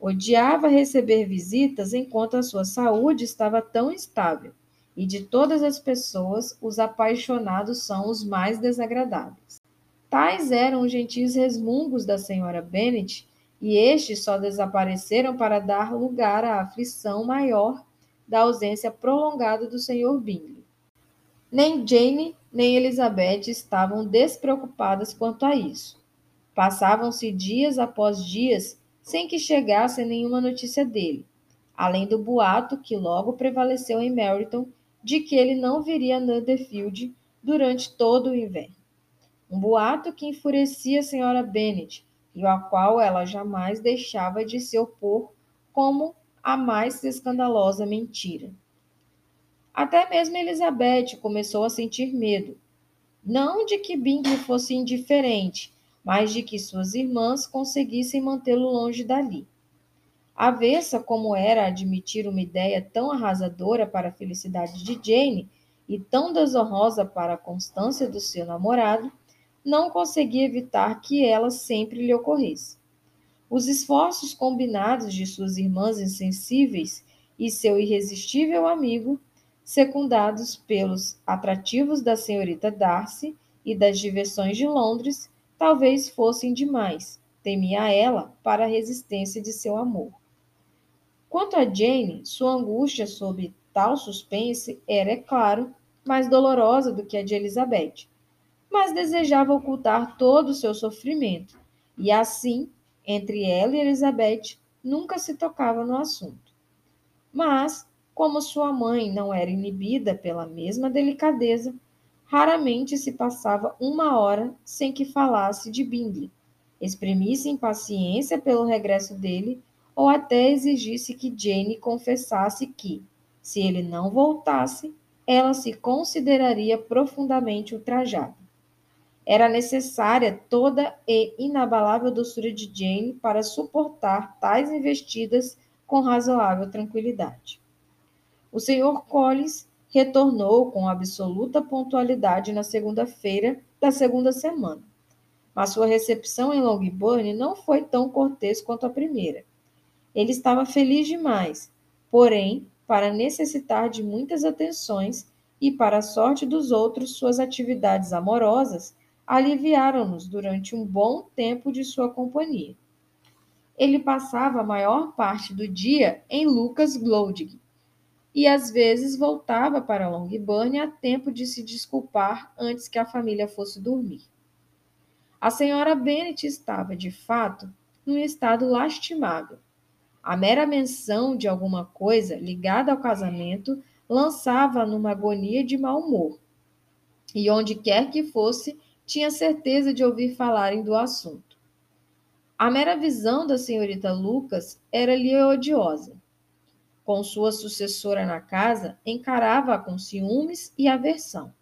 Odiava receber visitas enquanto a sua saúde estava tão estável, e de todas as pessoas, os apaixonados são os mais desagradáveis. Tais eram os gentis resmungos da senhora Bennet, e estes só desapareceram para dar lugar à aflição maior da ausência prolongada do Sr. Bingley. Nem Jane nem Elizabeth estavam despreocupadas quanto a isso. Passavam-se dias após dias sem que chegasse nenhuma notícia dele, além do boato que logo prevaleceu em Meryton de que ele não viria a Netherfield durante todo o inverno. Um boato que enfurecia a senhora Bennet e ao qual ela jamais deixava de se opor como a mais escandalosa mentira. Até mesmo Elizabeth começou a sentir medo, não de que Bingley fosse indiferente, mas de que suas irmãs conseguissem mantê-lo longe dali. Avessa como era admitir uma ideia tão arrasadora para a felicidade de Jane e tão desonrosa para a constância do seu namorado, não conseguia evitar que ela sempre lhe ocorresse. Os esforços combinados de suas irmãs insensíveis e seu irresistível amigo, secundados pelos atrativos da senhorita Darcy e das diversões de Londres, talvez fossem demais, temia ela, para a resistência de seu amor. Quanto a Jane, sua angústia sob tal suspense era, é claro, mais dolorosa do que a de Elizabeth, mas desejava ocultar todo o seu sofrimento, e assim, entre ela e Elizabeth, nunca se tocava no assunto. Mas, como sua mãe não era inibida pela mesma delicadeza, raramente se passava uma hora sem que falasse de Bingley, exprimisse impaciência pelo regresso dele ou até exigisse que Jane confessasse que, se ele não voltasse, ela se consideraria profundamente ultrajada. Era necessária toda e inabalável doçura de Jane para suportar tais investidas com razoável tranquilidade. O Sr. Collins retornou com absoluta pontualidade na segunda-feira da segunda semana, mas sua recepção em Longbourn não foi tão cortês quanto a primeira. Ele estava feliz demais, porém, para necessitar de muitas atenções e, para a sorte dos outros, suas atividades amorosas aliviaram-nos durante um bom tempo de sua companhia. Ele passava a maior parte do dia em Lucas Glodig e às vezes voltava para Longbourn a tempo de se desculpar antes que a família fosse dormir. A senhora Bennet estava, de fato, num estado lastimável. A mera menção de alguma coisa ligada ao casamento lançava-a numa agonia de mau humor. E onde quer que fosse, tinha certeza de ouvir falarem do assunto. A mera visão da senhorita Lucas era-lhe odiosa. Com sua sucessora na casa, encarava-a com ciúmes e aversão.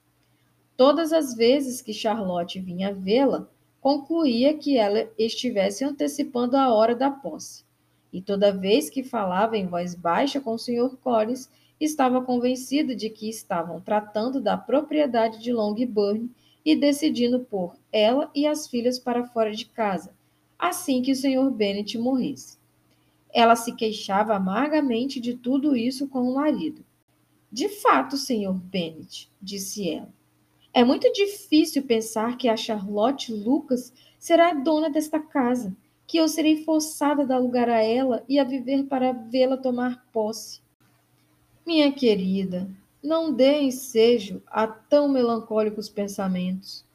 Todas as vezes que Charlotte vinha vê-la, concluía que ela estivesse antecipando a hora da posse. E toda vez que falava em voz baixa com o Sr. Collins, estava convencida de que estavam tratando da propriedade de Longbourn e decidindo pôr ela e as filhas para fora de casa, assim que o Sr. Bennet morresse. Ela se queixava amargamente de tudo isso com o marido. De fato, Sr. Bennet, disse ela, é muito difícil pensar que a Charlotte Lucas será a dona desta casa, que eu serei forçada a dar lugar a ela e a viver para vê-la tomar posse. Minha querida, não dê ensejo a tão melancólicos pensamentos.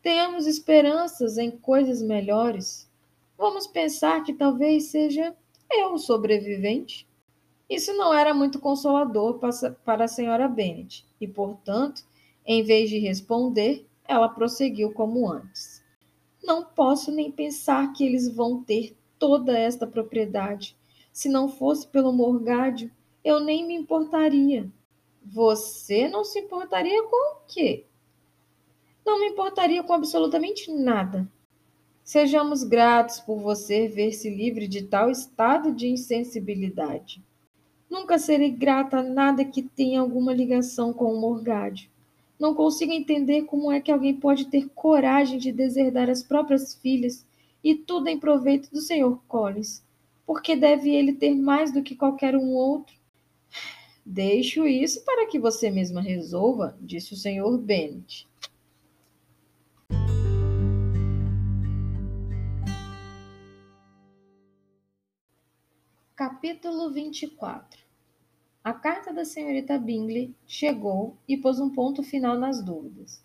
Tenhamos esperanças em coisas melhores. Vamos pensar que talvez seja eu sobrevivente. Isso não era muito consolador para a senhora Bennet, e, portanto, em vez de responder, ela prosseguiu como antes. Não posso nem pensar que eles vão ter toda esta propriedade. Se não fosse pelo morgádio, eu nem me importaria. Você não se importaria com o quê? Não me importaria com absolutamente nada. Sejamos gratos por você ver-se livre de tal estado de insensibilidade. Nunca serei grata a nada que tenha alguma ligação com o morgádio. Não consigo entender como é que alguém pode ter coragem de deserdar as próprias filhas e tudo em proveito do Sr. Collins. Porque deve ele ter mais do que qualquer um outro? Deixo isso para que você mesma resolva, disse o Sr. Bennet. Capítulo 24 A carta da senhorita Bingley chegou e pôs um ponto final nas dúvidas.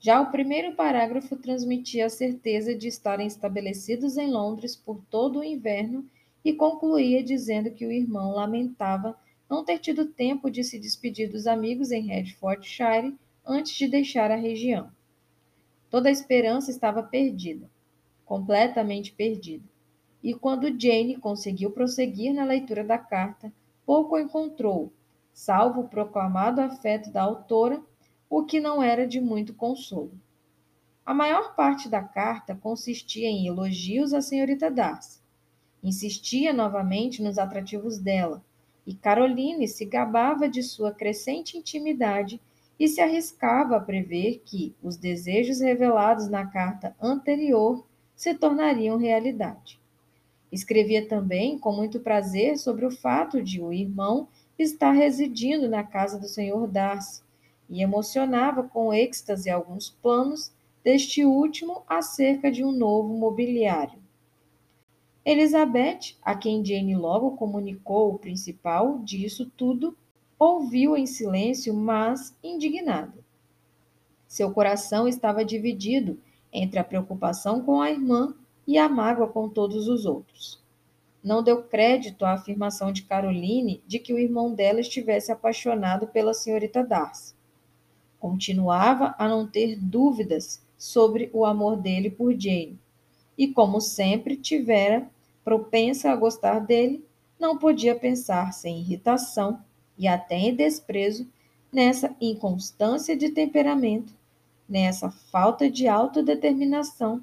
Já o primeiro parágrafo transmitia a certeza de estarem estabelecidos em Londres por todo o inverno e concluía dizendo que o irmão lamentava não ter tido tempo de se despedir dos amigos em Hertfordshire antes de deixar a região. Toda a esperança estava perdida, completamente perdida e quando Jane conseguiu prosseguir na leitura da carta, pouco encontrou, salvo o proclamado afeto da autora, o que não era de muito consolo. A maior parte da carta consistia em elogios à senhorita Darcy. Insistia novamente nos atrativos dela, e Caroline se gabava de sua crescente intimidade e se arriscava a prever que os desejos revelados na carta anterior se tornariam realidade. Escrevia também com muito prazer sobre o fato de o irmão estar residindo na casa do senhor Darcy e emocionava com êxtase alguns planos deste último acerca de um novo mobiliário. Elizabeth, a quem Jane logo comunicou o principal disso tudo, ouviu em silêncio, mas indignada. Seu coração estava dividido entre a preocupação com a irmã e a mágoa com todos os outros. Não deu crédito à afirmação de Caroline de que o irmão dela estivesse apaixonado pela senhorita Darcy. Continuava a não ter dúvidas sobre o amor dele por Jane, e como sempre tivera propensa a gostar dele, não podia pensar sem irritação e até em desprezo nessa inconstância de temperamento, nessa falta de autodeterminação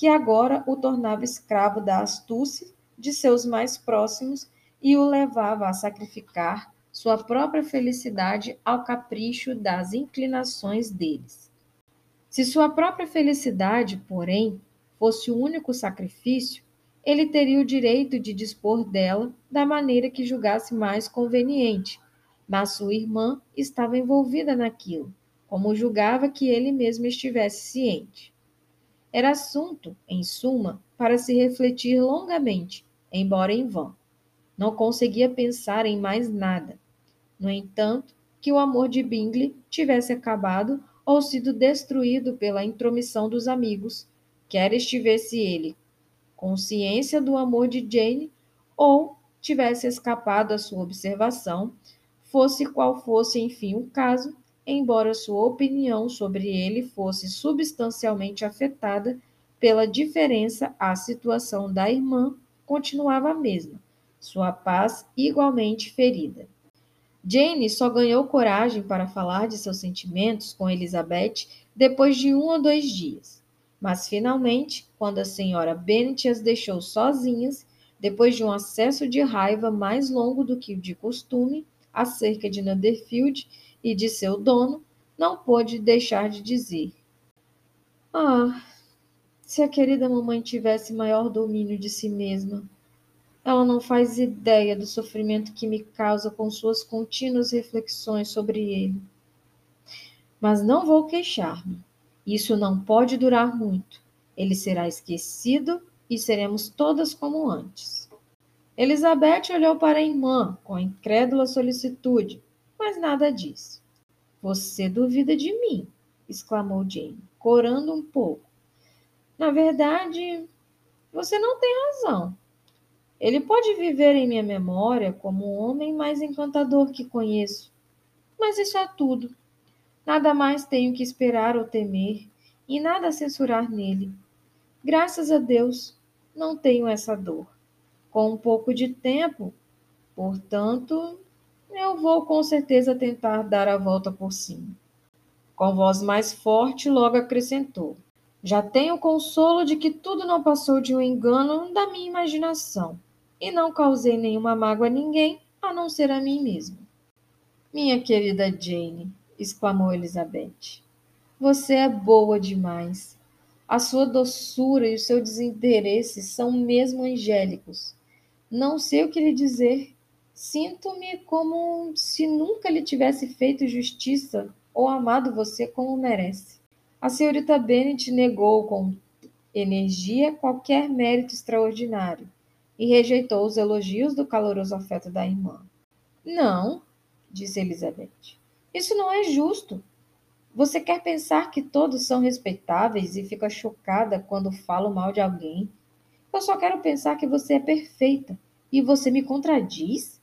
que agora o tornava escravo da astúcia de seus mais próximos e o levava a sacrificar sua própria felicidade ao capricho das inclinações deles. Se sua própria felicidade, porém, fosse o único sacrifício, ele teria o direito de dispor dela da maneira que julgasse mais conveniente, mas sua irmã estava envolvida naquilo, como julgava que ele mesmo estivesse ciente. Era assunto, em suma, para se refletir longamente, embora em vão. Não conseguia pensar em mais nada. No entanto, que o amor de Bingley tivesse acabado ou sido destruído pela intromissão dos amigos, quer estivesse ele consciência do amor de Jane ou tivesse escapado à sua observação, fosse qual fosse, enfim, o caso, embora sua opinião sobre ele fosse substancialmente afetada pela diferença, a situação da irmã continuava a mesma, sua paz igualmente ferida. Jane só ganhou coragem para falar de seus sentimentos com Elizabeth depois de um ou dois dias. Mas finalmente, quando a senhora Bennet as deixou sozinhas, depois de um acesso de raiva mais longo do que o de costume, acerca de Netherfield e de seu dono, não pôde deixar de dizer: Ah, se a querida mamãe tivesse maior domínio de si mesma. Ela não faz ideia do sofrimento que me causa com suas contínuas reflexões sobre ele. Mas não vou queixar-me. Isso não pode durar muito. Ele será esquecido e seremos todas como antes. Elizabeth olhou para a irmã com incrédula solicitude mas nada disse. Você duvida de mim, exclamou Jane, corando um pouco. Na verdade, você não tem razão. Ele pode viver em minha memória como o homem mais encantador que conheço. Mas isso é tudo. Nada mais tenho que esperar ou temer, e nada a censurar nele. Graças a Deus, não tenho essa dor. Com um pouco de tempo, portanto, eu vou com certeza tentar dar a volta por cima. Com voz mais forte, logo acrescentou: Já tenho consolo de que tudo não passou de um engano da minha imaginação e não causei nenhuma mágoa a ninguém a não ser a mim mesma. Minha querida Jane, exclamou Elizabeth, você é boa demais. A sua doçura e o seu desinteresse são mesmo angélicos. Não sei o que lhe dizer. Sinto-me como se nunca lhe tivesse feito justiça ou amado você como merece. A senhorita Bennet negou com energia qualquer mérito extraordinário, e rejeitou os elogios do caloroso afeto da irmã. Não, disse Elizabeth. Isso não é justo. Você quer pensar que todos são respeitáveis e fica chocada quando falo mal de alguém? Eu só quero pensar que você é perfeita e você me contradiz?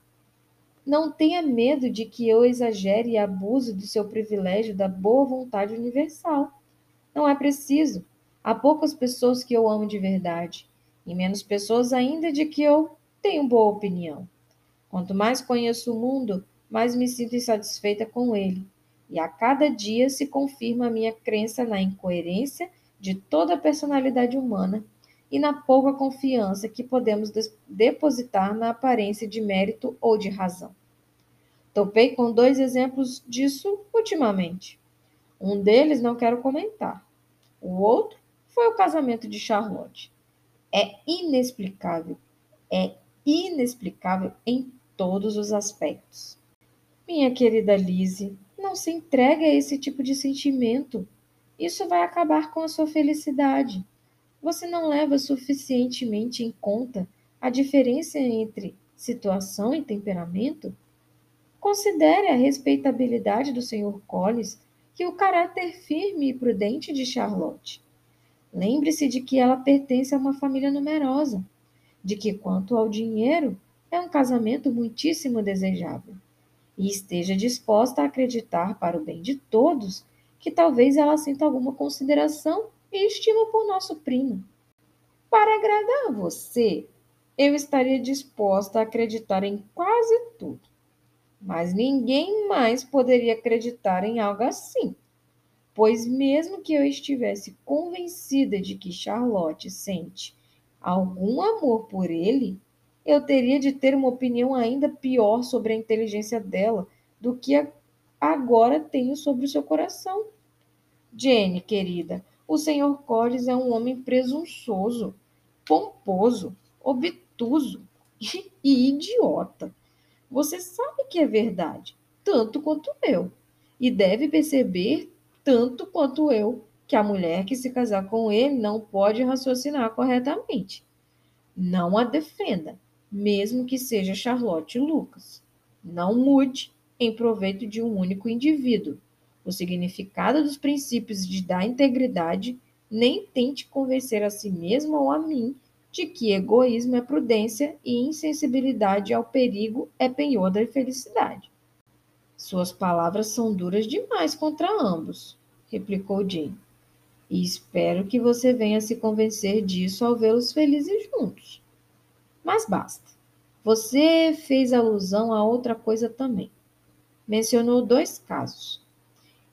Não tenha medo de que eu exagere e abuse do seu privilégio da boa vontade universal. Não é preciso. Há poucas pessoas que eu amo de verdade, e menos pessoas ainda de que eu tenho boa opinião. Quanto mais conheço o mundo, mais me sinto insatisfeita com ele. E a cada dia se confirma a minha crença na incoerência de toda a personalidade humana e na pouca confiança que podemos depositar na aparência de mérito ou de razão. Topei com dois exemplos disso ultimamente. Um deles não quero comentar. O outro foi o casamento de Charlotte. É inexplicável, é inexplicável em todos os aspectos. Minha querida Lise, não se entregue a esse tipo de sentimento. Isso vai acabar com a sua felicidade. Você não leva suficientemente em conta a diferença entre situação e temperamento? Considere a respeitabilidade do Sr. Collins e o caráter firme e prudente de Charlotte. Lembre-se de que ela pertence a uma família numerosa, de que, quanto ao dinheiro, é um casamento muitíssimo desejável. E esteja disposta a acreditar, para o bem de todos, que talvez ela sinta alguma consideração e estima por nosso primo. Para agradar você, eu estaria disposta a acreditar em quase tudo. Mas ninguém mais poderia acreditar em algo assim. Pois, mesmo que eu estivesse convencida de que Charlotte sente algum amor por ele, eu teria de ter uma opinião ainda pior sobre a inteligência dela do que agora tenho sobre o seu coração. Jenny, querida, o Sr. Collins é um homem presunçoso, pomposo, obtuso e idiota. Você sabe que é verdade, tanto quanto eu, e deve perceber, tanto quanto eu, que a mulher que se casar com ele não pode raciocinar corretamente. Não a defenda, mesmo que seja Charlotte Lucas. Não mude em proveito de um único indivíduo o significado dos princípios de da integridade, nem tente convencer a si mesmo ou a mim de que egoísmo é prudência e insensibilidade ao perigo é penhor da felicidade. Suas palavras são duras demais contra ambos, replicou Jane. E espero que você venha se convencer disso ao vê-los felizes juntos. Mas basta. Você fez alusão a outra coisa também. Mencionou dois casos.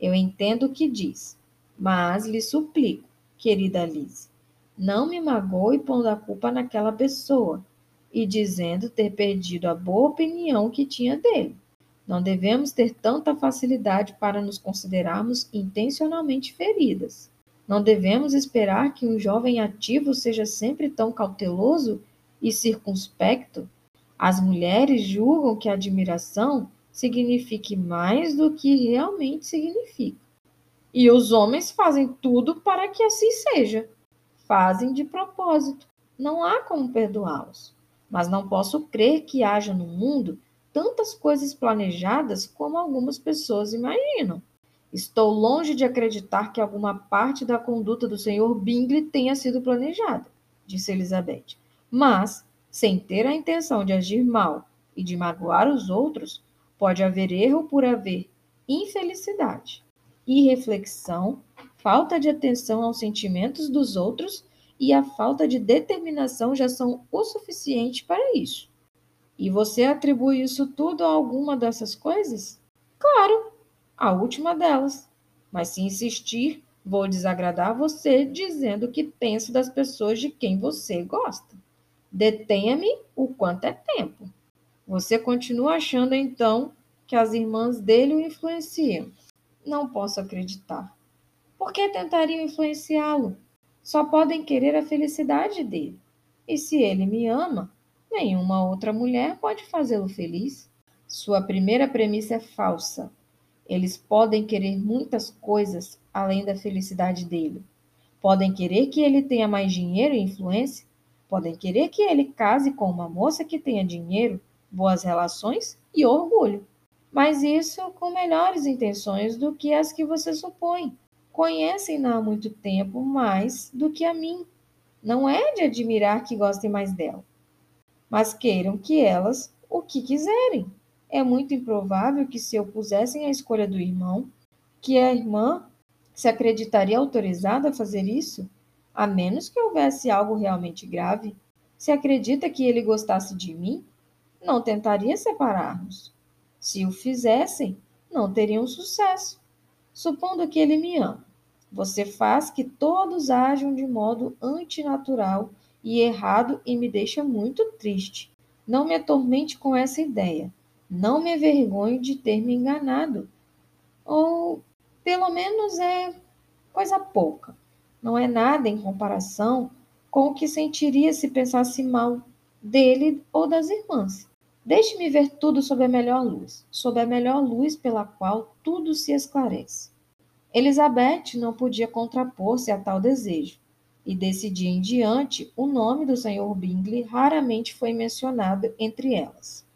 Eu entendo o que diz, mas lhe suplico, querida Liz, não me magoe pondo a culpa naquela pessoa e dizendo ter perdido a boa opinião que tinha dele. Não devemos ter tanta facilidade para nos considerarmos intencionalmente feridas. Não devemos esperar que um jovem ativo seja sempre tão cauteloso e circunspecto. As mulheres julgam que a admiração signifique mais do que realmente significa. E os homens fazem tudo para que assim seja. Fazem de propósito. Não há como perdoá-los. Mas não posso crer que haja no mundo tantas coisas planejadas como algumas pessoas imaginam. Estou longe de acreditar que alguma parte da conduta do Sr. Bingley tenha sido planejada, disse Elizabeth. Mas, sem ter a intenção de agir mal e de magoar os outros, Pode haver erro por haver infelicidade, irreflexão, falta de atenção aos sentimentos dos outros e a falta de determinação já são o suficiente para isso. E você atribui isso tudo a alguma dessas coisas? Claro, a última delas. Mas se insistir, vou desagradar você dizendo que penso das pessoas de quem você gosta. Detenha-me o quanto é tempo. Você continua achando então que as irmãs dele o influenciam? Não posso acreditar. Por que tentariam influenciá-lo? Só podem querer a felicidade dele. E se ele me ama, nenhuma outra mulher pode fazê-lo feliz. Sua primeira premissa é falsa. Eles podem querer muitas coisas além da felicidade dele. Podem querer que ele tenha mais dinheiro e influência, Podem querer que ele case com uma moça que tenha dinheiro, boas relações e orgulho. Mas isso com melhores intenções do que as que você supõe. Conhecem-na há muito tempo mais do que a mim. Não é de admirar que gostem mais dela, mas queiram que elas o que quiserem. É muito improvável que se opusessem à escolha do irmão, que a irmã se acreditaria autorizada a fazer isso, a menos que houvesse algo realmente grave. Se acredita que ele gostasse de mim, não tentaria separar-nos. Se o fizessem, não teriam sucesso. Supondo que ele me ama, você faz que todos ajam de modo antinatural e errado e me deixa muito triste. Não me atormente com essa ideia. Não me envergonhe de ter me enganado. Ou, pelo menos, é coisa pouca. Não é nada em comparação com o que sentiria se pensasse mal dele ou das irmãs. Deixe-me ver tudo sob a melhor luz, sob a melhor luz pela qual tudo se esclarece. Elizabeth não podia contrapor-se a tal desejo, e desse dia em diante o nome do Sr. Bingley raramente foi mencionado entre elas.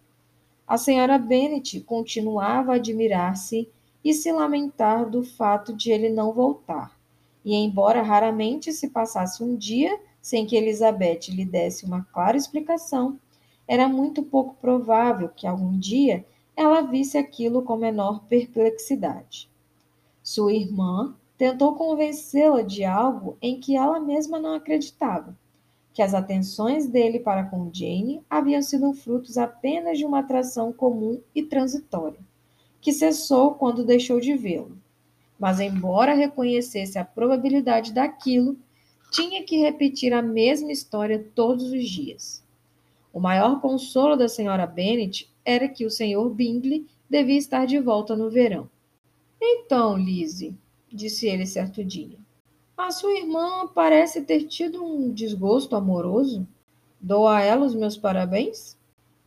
A senhora Bennet continuava a admirar-se e se lamentar do fato de ele não voltar. E embora raramente se passasse um dia sem que Elizabeth lhe desse uma clara explicação, era muito pouco provável que algum dia ela visse aquilo com menor perplexidade. Sua irmã tentou convencê-la de algo em que ela mesma não acreditava que as atenções dele para com Jane haviam sido frutos apenas de uma atração comum e transitória, que cessou quando deixou de vê-lo. Mas, embora reconhecesse a probabilidade daquilo, tinha que repetir a mesma história todos os dias. O maior consolo da senhora Bennet era que o senhor Bingley devia estar de volta no verão. Então, Lizzie, disse ele certo dia, a sua irmã parece ter tido um desgosto amoroso. Dou a ela os meus parabéns.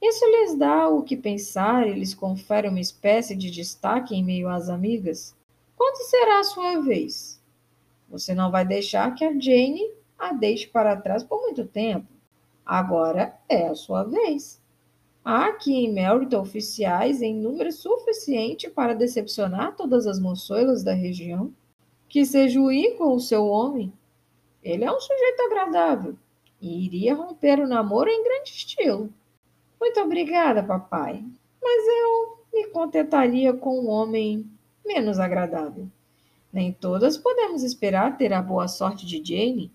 Isso lhes dá o que pensar e lhes confere uma espécie de destaque em meio às amigas. Quando será a sua vez? Você não vai deixar que a Jane a deixe para trás por muito tempo. Agora é a sua vez. Há aqui em Meryton oficiais em número suficiente para decepcionar todas as moçoilas da região que seja o com o seu homem. Ele é um sujeito agradável e iria romper o namoro em grande estilo. Muito obrigada, papai, mas eu me contentaria com um homem menos agradável. Nem todas podemos esperar ter a boa sorte de Jane.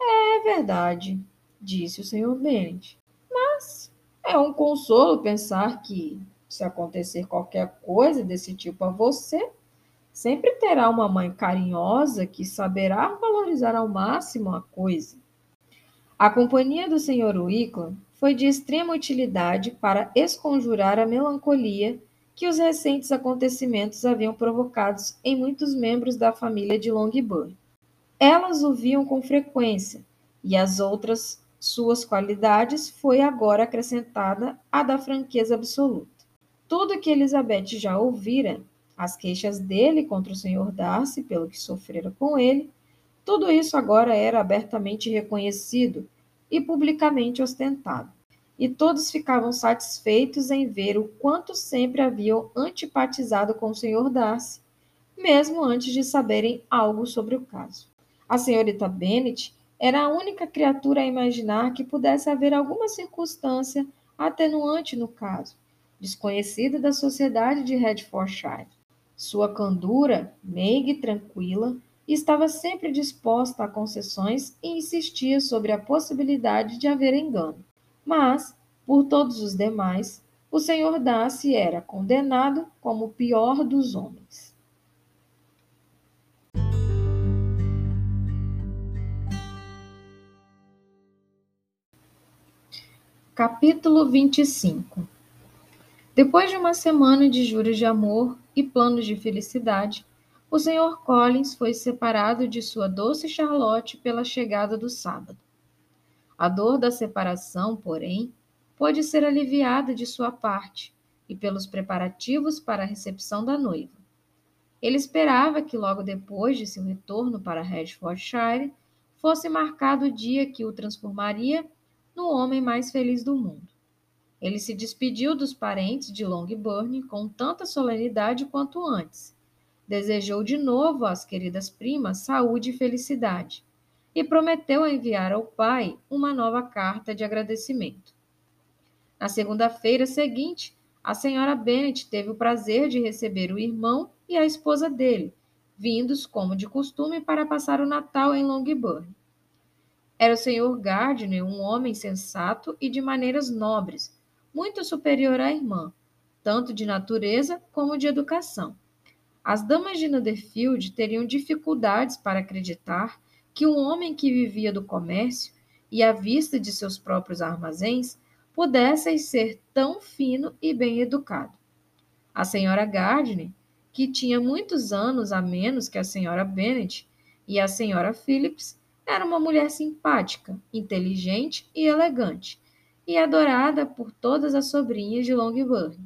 É verdade, disse o Sr. Bennet. Mas é um consolo pensar que, se acontecer qualquer coisa desse tipo a você, Sempre terá uma mãe carinhosa que saberá valorizar ao máximo a coisa. A companhia do Sr. Wickland foi de extrema utilidade para esconjurar a melancolia que os recentes acontecimentos haviam provocado em muitos membros da família de Longbourn. Elas o viam com frequência, e as outras suas qualidades foi agora acrescentada a da franqueza absoluta. Tudo que Elizabeth já ouvira as queixas dele contra o senhor Darcy pelo que sofrera com ele, tudo isso agora era abertamente reconhecido e publicamente ostentado. E todos ficavam satisfeitos em ver o quanto sempre haviam antipatizado com o senhor Darcy, mesmo antes de saberem algo sobre o caso. A senhorita Bennet era a única criatura a imaginar que pudesse haver alguma circunstância atenuante no caso, desconhecida da sociedade de Hertfordshire. Sua candura, meiga e tranquila, estava sempre disposta a concessões e insistia sobre a possibilidade de haver engano. Mas, por todos os demais, o senhor Darcy era condenado como o pior dos homens. Capítulo 25 Depois de uma semana de juros de amor, e planos de felicidade, o Sr. Collins foi separado de sua doce Charlotte pela chegada do sábado. A dor da separação, porém, pôde ser aliviada de sua parte e pelos preparativos para a recepção da noiva. Ele esperava que logo depois de seu retorno para Hertfordshire fosse marcado o dia que o transformaria no homem mais feliz do mundo. Ele se despediu dos parentes de Longbourn com tanta solenidade quanto antes. Desejou de novo às queridas primas saúde e felicidade e prometeu enviar ao pai uma nova carta de agradecimento. Na segunda-feira seguinte, a senhora Bennet teve o prazer de receber o irmão e a esposa dele, vindos, como de costume, para passar o Natal em Longbourn. Era o senhor Gardner um homem sensato e de maneiras nobres, muito superior à irmã, tanto de natureza como de educação. As damas de Netherfield teriam dificuldades para acreditar que um homem que vivia do comércio e à vista de seus próprios armazéns pudesse ser tão fino e bem educado. A senhora Gardner, que tinha muitos anos a menos que a senhora Bennet e a senhora Phillips, era uma mulher simpática, inteligente e elegante, e adorada por todas as sobrinhas de Longbourn,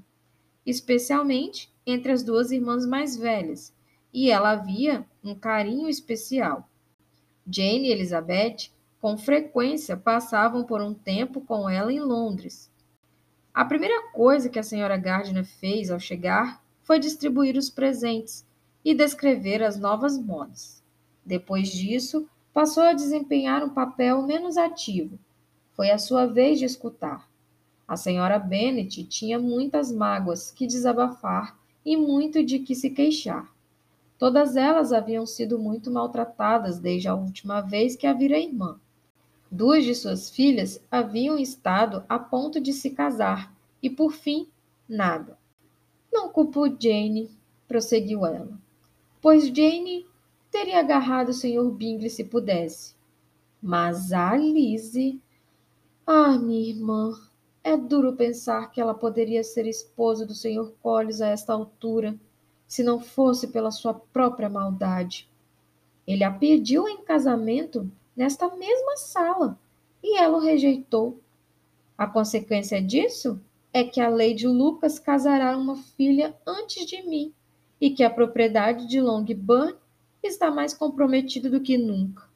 especialmente entre as duas irmãs mais velhas, e ela havia um carinho especial. Jane e Elizabeth, com frequência, passavam por um tempo com ela em Londres. A primeira coisa que a senhora Gardner fez ao chegar foi distribuir os presentes e descrever as novas modas. Depois disso, passou a desempenhar um papel menos ativo. Foi a sua vez de escutar. A senhora Bennet tinha muitas mágoas que desabafar e muito de que se queixar. Todas elas haviam sido muito maltratadas desde a última vez que a vira irmã. Duas de suas filhas haviam estado a ponto de se casar e, por fim, nada. Não culpo Jane, prosseguiu ela, pois Jane teria agarrado o Sr. Bingley se pudesse. Mas a Lizzie. Ah, minha irmã, é duro pensar que ela poderia ser esposa do Sr. Collins a esta altura se não fosse pela sua própria maldade. Ele a pediu em casamento nesta mesma sala e ela o rejeitou. A consequência disso é que a Lady Lucas casará uma filha antes de mim e que a propriedade de Longbourn está mais comprometida do que nunca.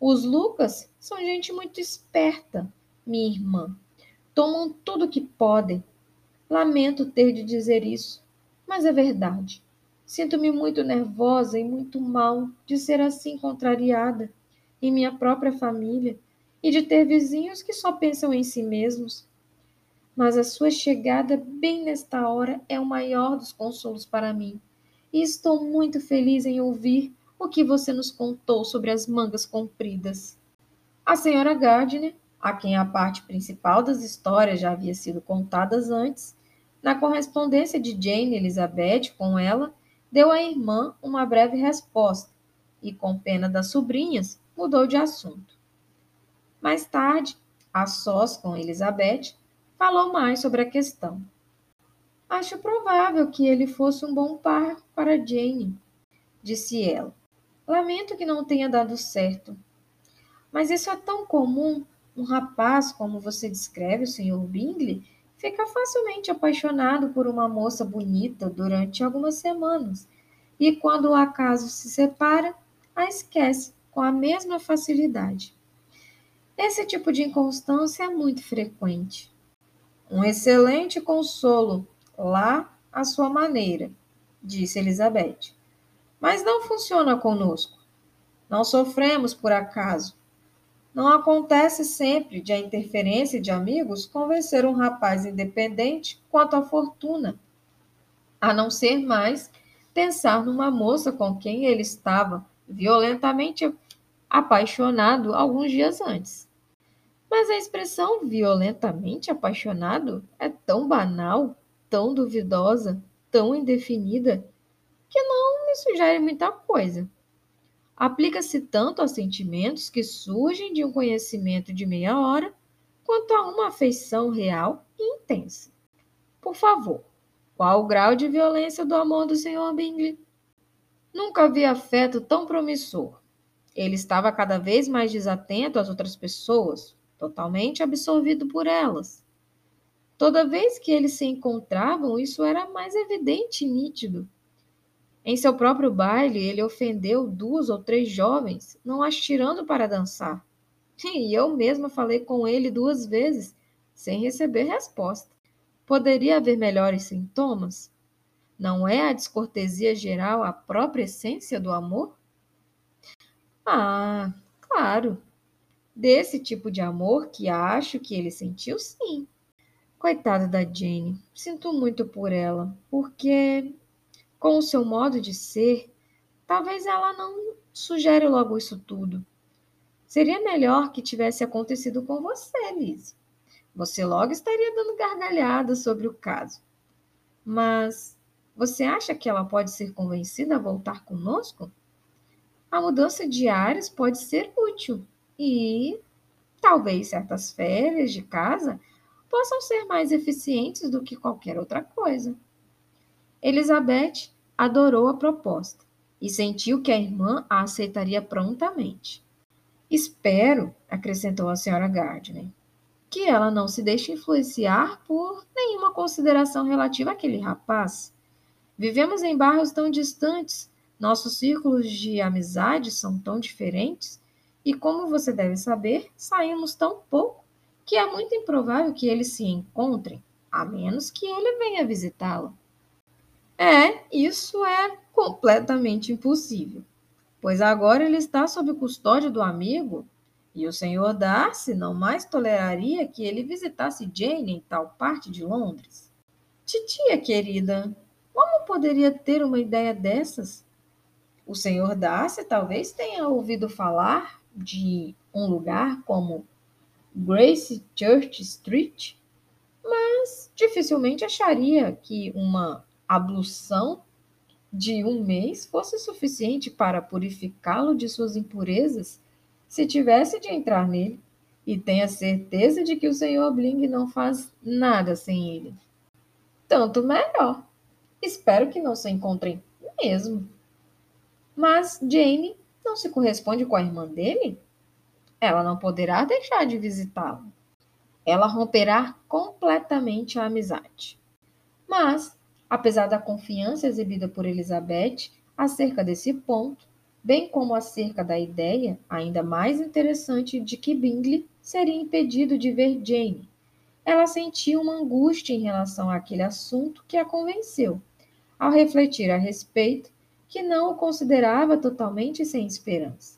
Os Lucas são gente muito esperta, minha irmã. Tomam tudo que podem. Lamento ter de dizer isso, mas é verdade. Sinto-me muito nervosa e muito mal de ser assim contrariada em minha própria família e de ter vizinhos que só pensam em si mesmos. Mas a sua chegada bem nesta hora é o maior dos consolos para mim. E estou muito feliz em ouvir o que você nos contou sobre as mangas compridas. A senhora Gardner, a quem a parte principal das histórias já havia sido contadas antes, na correspondência de Jane Elizabeth com ela, deu à irmã uma breve resposta e, com pena das sobrinhas, mudou de assunto. Mais tarde, a sós com Elizabeth, falou mais sobre a questão. Acho provável que ele fosse um bom par para Jane, disse ela. Lamento que não tenha dado certo. Mas isso é tão comum. Um rapaz, como você descreve, o Sr. Bingley, fica facilmente apaixonado por uma moça bonita durante algumas semanas e, quando o acaso se separa, a esquece com a mesma facilidade. Esse tipo de inconstância é muito frequente. Um excelente consolo, lá à sua maneira, disse Elizabeth. Mas não funciona conosco. Não sofremos por acaso. Não acontece sempre de a interferência de amigos convencer um rapaz independente quanto à fortuna, a não ser mais pensar numa moça com quem ele estava violentamente apaixonado alguns dias antes. Mas a expressão violentamente apaixonado é tão banal, tão duvidosa, tão indefinida, que não me sugere muita coisa aplica-se tanto a sentimentos que surgem de um conhecimento de meia hora, quanto a uma afeição real e intensa. Por favor, qual o grau de violência do amor do Sr. Bingley? Nunca vi afeto tão promissor. Ele estava cada vez mais desatento às outras pessoas, totalmente absorvido por elas. Toda vez que eles se encontravam, isso era mais evidente e nítido. Em seu próprio baile, ele ofendeu duas ou três jovens, não as tirando para dançar. E eu mesma falei com ele duas vezes, sem receber resposta. Poderia haver melhores sintomas? Não é a descortesia geral a própria essência do amor? Ah, claro. Desse tipo de amor que acho que ele sentiu, sim. Coitada da Jane, sinto muito por ela, porque, com o seu modo de ser, talvez ela não sugere logo isso tudo. Seria melhor que tivesse acontecido com você, Liz. Você logo estaria dando gargalhadas sobre o caso. Mas você acha que ela pode ser convencida a voltar conosco? A mudança de ares pode ser útil e talvez certas férias de casa possam ser mais eficientes do que qualquer outra coisa. Elizabeth adorou a proposta e sentiu que a irmã a aceitaria prontamente. Espero, acrescentou a senhora Gardner, que ela não se deixe influenciar por nenhuma consideração relativa àquele rapaz. Vivemos em bairros tão distantes, nossos círculos de amizade são tão diferentes, e como você deve saber, saímos tão pouco que é muito improvável que eles se encontrem, a menos que ele venha visitá-la. É, isso é completamente impossível, pois agora ele está sob custódia do amigo e o senhor Darcy não mais toleraria que ele visitasse Jane em tal parte de Londres. Titia querida, como poderia ter uma ideia dessas? O senhor Darcy talvez tenha ouvido falar de um lugar como Grace Church Street, mas dificilmente acharia que uma ablução de um mês fosse suficiente para purificá-lo de suas impurezas se tivesse de entrar nele. E tenha certeza de que o Senhor Bling não faz nada sem ele. Tanto melhor. Espero que não se encontrem mesmo. Mas Jane não se corresponde com a irmã dele? Ela não poderá deixar de visitá-lo. Ela romperá completamente a amizade. Mas, apesar da confiança exibida por Elizabeth acerca desse ponto, bem como acerca da ideia ainda mais interessante de que Bingley seria impedido de ver Jane, ela sentiu uma angústia em relação àquele assunto que a convenceu, ao refletir a respeito, que não o considerava totalmente sem esperança.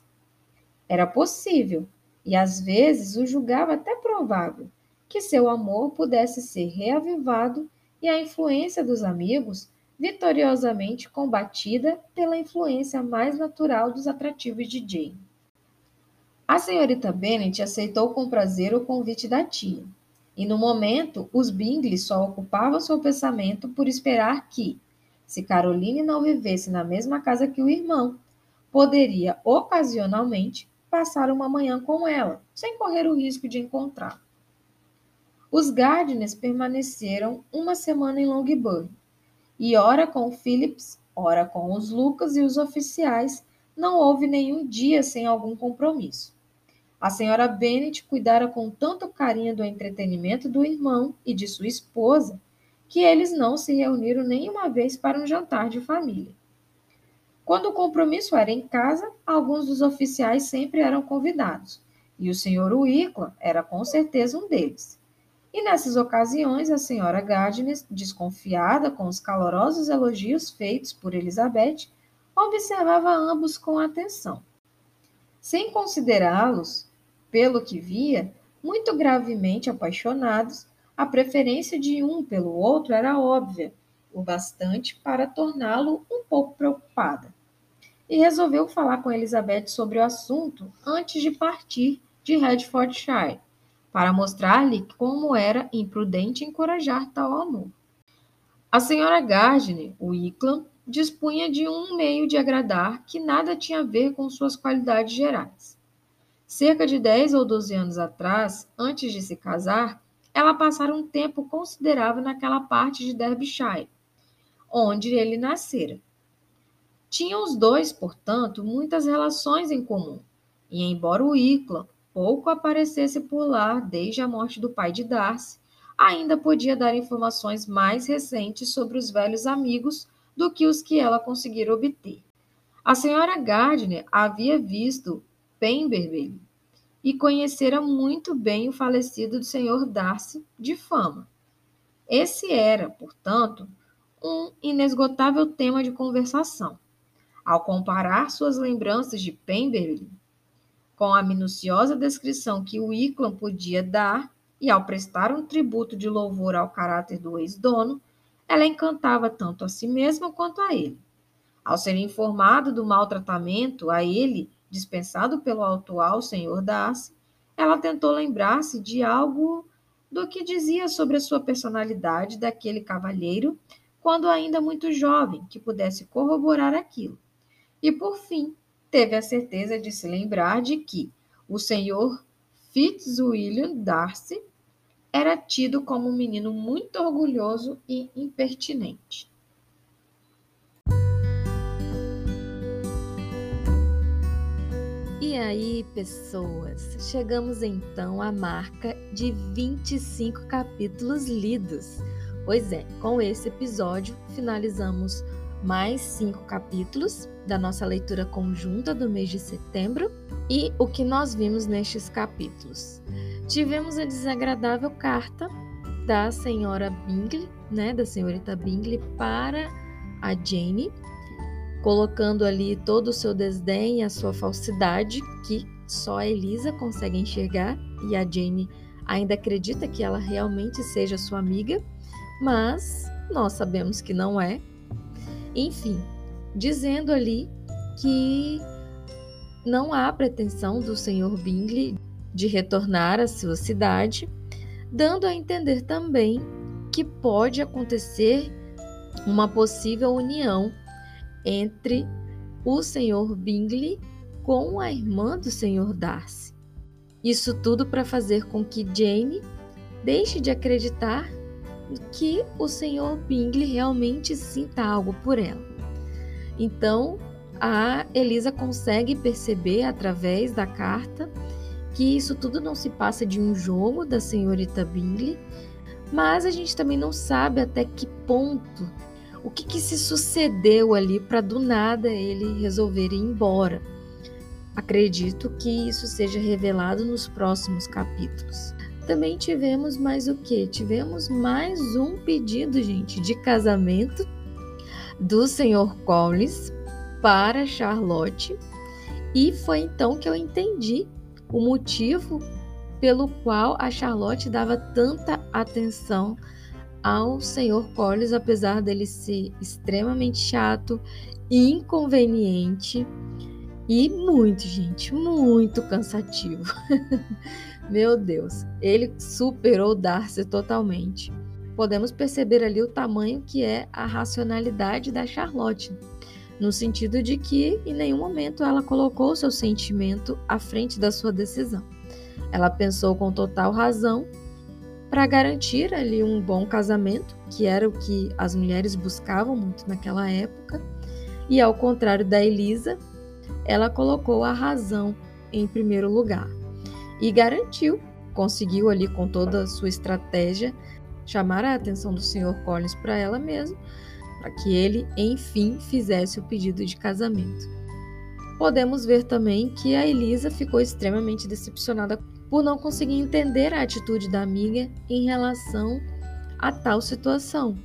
Era possível, e às vezes o julgava até provável, que seu amor pudesse ser reavivado e a influência dos amigos vitoriosamente combatida pela influência mais natural dos atrativos de Jane. A senhorita Bennet aceitou com prazer o convite da tia, e no momento os Bingley só ocupavam seu pensamento por esperar que, se Caroline não vivesse na mesma casa que o irmão, poderia ocasionalmente passar uma manhã com ela, sem correr o risco de encontrá-la. Os Gardners permaneceram uma semana em Longbourn, e ora com Phillips, ora com os Lucas e os oficiais, não houve nenhum dia sem algum compromisso. A senhora Bennet cuidara com tanto carinho do entretenimento do irmão e de sua esposa que eles não se reuniram nenhuma vez para um jantar de família. Quando o compromisso era em casa, alguns dos oficiais sempre eram convidados, e o senhor Wickla era com certeza um deles. E nessas ocasiões, a senhora Gardner, desconfiada com os calorosos elogios feitos por Elizabeth, observava ambos com atenção. Sem considerá-los, pelo que via, muito gravemente apaixonados, a preferência de um pelo outro era óbvia, o bastante para torná-lo um pouco preocupada e resolveu falar com Elizabeth sobre o assunto antes de partir de Hertfordshire, para mostrar-lhe como era imprudente encorajar tal amor. A senhora Gardiner, Wicklam, dispunha de um meio de agradar que nada tinha a ver com suas qualidades gerais. Cerca de 10 ou 12 anos atrás, antes de se casar, ela passara um tempo considerável naquela parte de Derbyshire, onde ele nascera. Tinham os dois, portanto, muitas relações em comum, e embora o Icla pouco aparecesse por lá desde a morte do pai de Darcy, ainda podia dar informações mais recentes sobre os velhos amigos do que os que ela conseguira obter. A senhora Gardner havia visto Pemberley e conhecera muito bem o falecido do senhor Darcy de fama. Esse era, portanto, um inesgotável tema de conversação. Ao comparar suas lembranças de Pemberley com a minuciosa descrição que Wickham podia dar e ao prestar um tributo de louvor ao caráter do ex-dono, ela encantava tanto a si mesma quanto a ele. Ao ser informado do maltratamento a ele dispensado pelo atual senhor Darcy, ela tentou lembrar-se de algo do que dizia sobre a sua personalidade daquele cavalheiro quando ainda muito jovem, que pudesse corroborar aquilo. E por fim, teve a certeza de se lembrar de que o senhor Fitzwilliam Darcy era tido como um menino muito orgulhoso e impertinente. E aí, pessoas, chegamos então à marca de 25 capítulos lidos. Pois é, com esse episódio finalizamos mais cinco capítulos da nossa leitura conjunta do mês de setembro e o que nós vimos nestes capítulos. Tivemos a desagradável carta da senhora Bingley, né, da senhorita Bingley para a Jane, colocando ali todo o seu desdém e a sua falsidade que só a Elisa consegue enxergar e a Jane ainda acredita que ela realmente seja sua amiga, mas nós sabemos que não é, enfim, dizendo ali que não há pretensão do Sr. Bingley de retornar à sua cidade, dando a entender também que pode acontecer uma possível união entre o Sr. Bingley com a irmã do Sr. Darcy. Isso tudo para fazer com que Jane deixe de acreditar que o senhor Bingley realmente sinta algo por ela. Então, a Elisa consegue perceber através da carta que isso tudo não se passa de um jogo da senhorita Bingley, mas a gente também não sabe até que ponto o que, que se sucedeu ali para do nada ele resolver ir embora. Acredito que isso seja revelado nos próximos capítulos. Também tivemos mais o que? Tivemos mais um pedido, gente, de casamento do Sr. Collins para Charlotte. E foi então que eu entendi o motivo pelo qual a Charlotte dava tanta atenção ao Sr. Collins, apesar dele ser extremamente chato, inconveniente e muito, gente, muito cansativo. Meu Deus, ele superou Darcy totalmente. Podemos perceber ali o tamanho que é a racionalidade da Charlotte, no sentido de que em nenhum momento ela colocou seu sentimento à frente da sua decisão. Ela pensou com total razão para garantir ali um bom casamento, que era o que as mulheres buscavam muito naquela época, e ao contrário da Elisa, ela colocou a razão em primeiro lugar e garantiu, conseguiu ali com toda a sua estratégia chamar a atenção do Sr. Collins para ela mesma, para que ele enfim fizesse o pedido de casamento. Podemos ver também que a Elisa ficou extremamente decepcionada por não conseguir entender a atitude da amiga em relação a tal situação.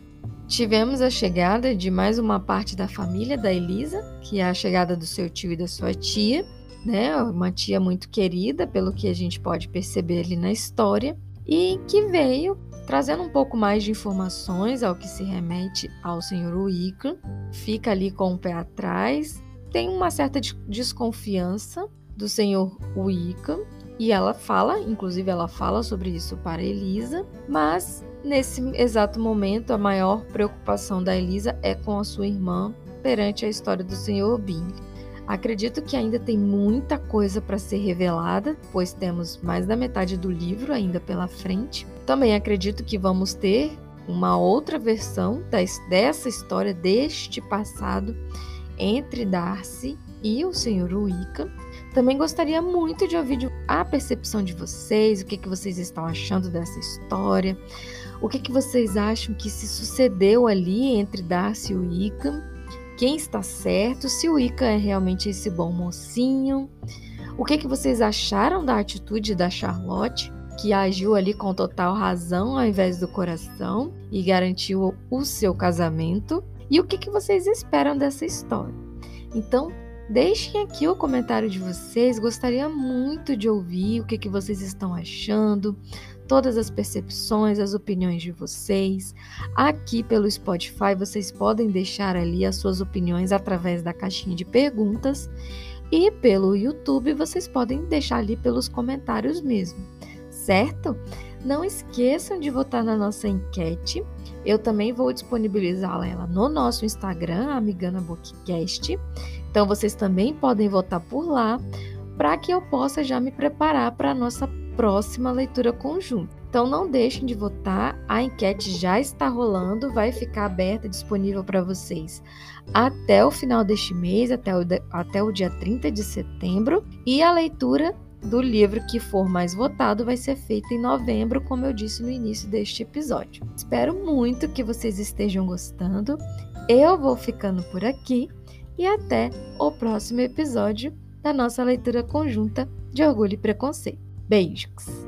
Tivemos a chegada de mais uma parte da família da Elisa, que é a chegada do seu tio e da sua tia, né? Uma tia muito querida, pelo que a gente pode perceber ali na história, e que veio trazendo um pouco mais de informações ao que se remete ao senhor Wickham, fica ali com o pé atrás, tem uma certa desconfiança do senhor Wickham, e ela fala, inclusive ela fala sobre isso para Elisa, mas nesse exato momento a maior preocupação da Elisa é com a sua irmã perante a história do senhor Bingley. Acredito que ainda tem muita coisa para ser revelada, pois temos mais da metade do livro ainda pela frente. Também acredito que vamos ter uma outra versão dessa história, deste passado entre Darcy e o Sr. Wickham. Também gostaria muito de ouvir a percepção de vocês, o que, que vocês estão achando dessa história, o que, que vocês acham que se sucedeu ali entre Darcy e Icam, quem está certo, se o Icam é realmente esse bom mocinho, o que, que vocês acharam da atitude da Charlotte, que agiu ali com total razão ao invés do coração e garantiu o seu casamento, e o que, que vocês esperam dessa história. Então, Deixem aqui o comentário de vocês, gostaria muito de ouvir o que, que vocês estão achando, todas as percepções, as opiniões de vocês. Aqui pelo Spotify vocês podem deixar ali as suas opiniões através da caixinha de perguntas e pelo YouTube vocês podem deixar ali pelos comentários mesmo, certo? Não esqueçam de votar na nossa enquete. Eu também vou disponibilizá-la ela no nosso Instagram, Amigana Bookcast. Então vocês também podem votar por lá para que eu possa já me preparar para a nossa próxima leitura conjunta. Então não deixem de votar, a enquete já está rolando, vai ficar aberta, disponível para vocês até o final deste mês, até o, até o dia 30 de setembro, e a leitura do livro que for mais votado vai ser feita em novembro, como eu disse no início deste episódio. Espero muito que vocês estejam gostando. Eu vou ficando por aqui e até o próximo episódio da nossa leitura conjunta de Orgulho e Preconceito. Beijos!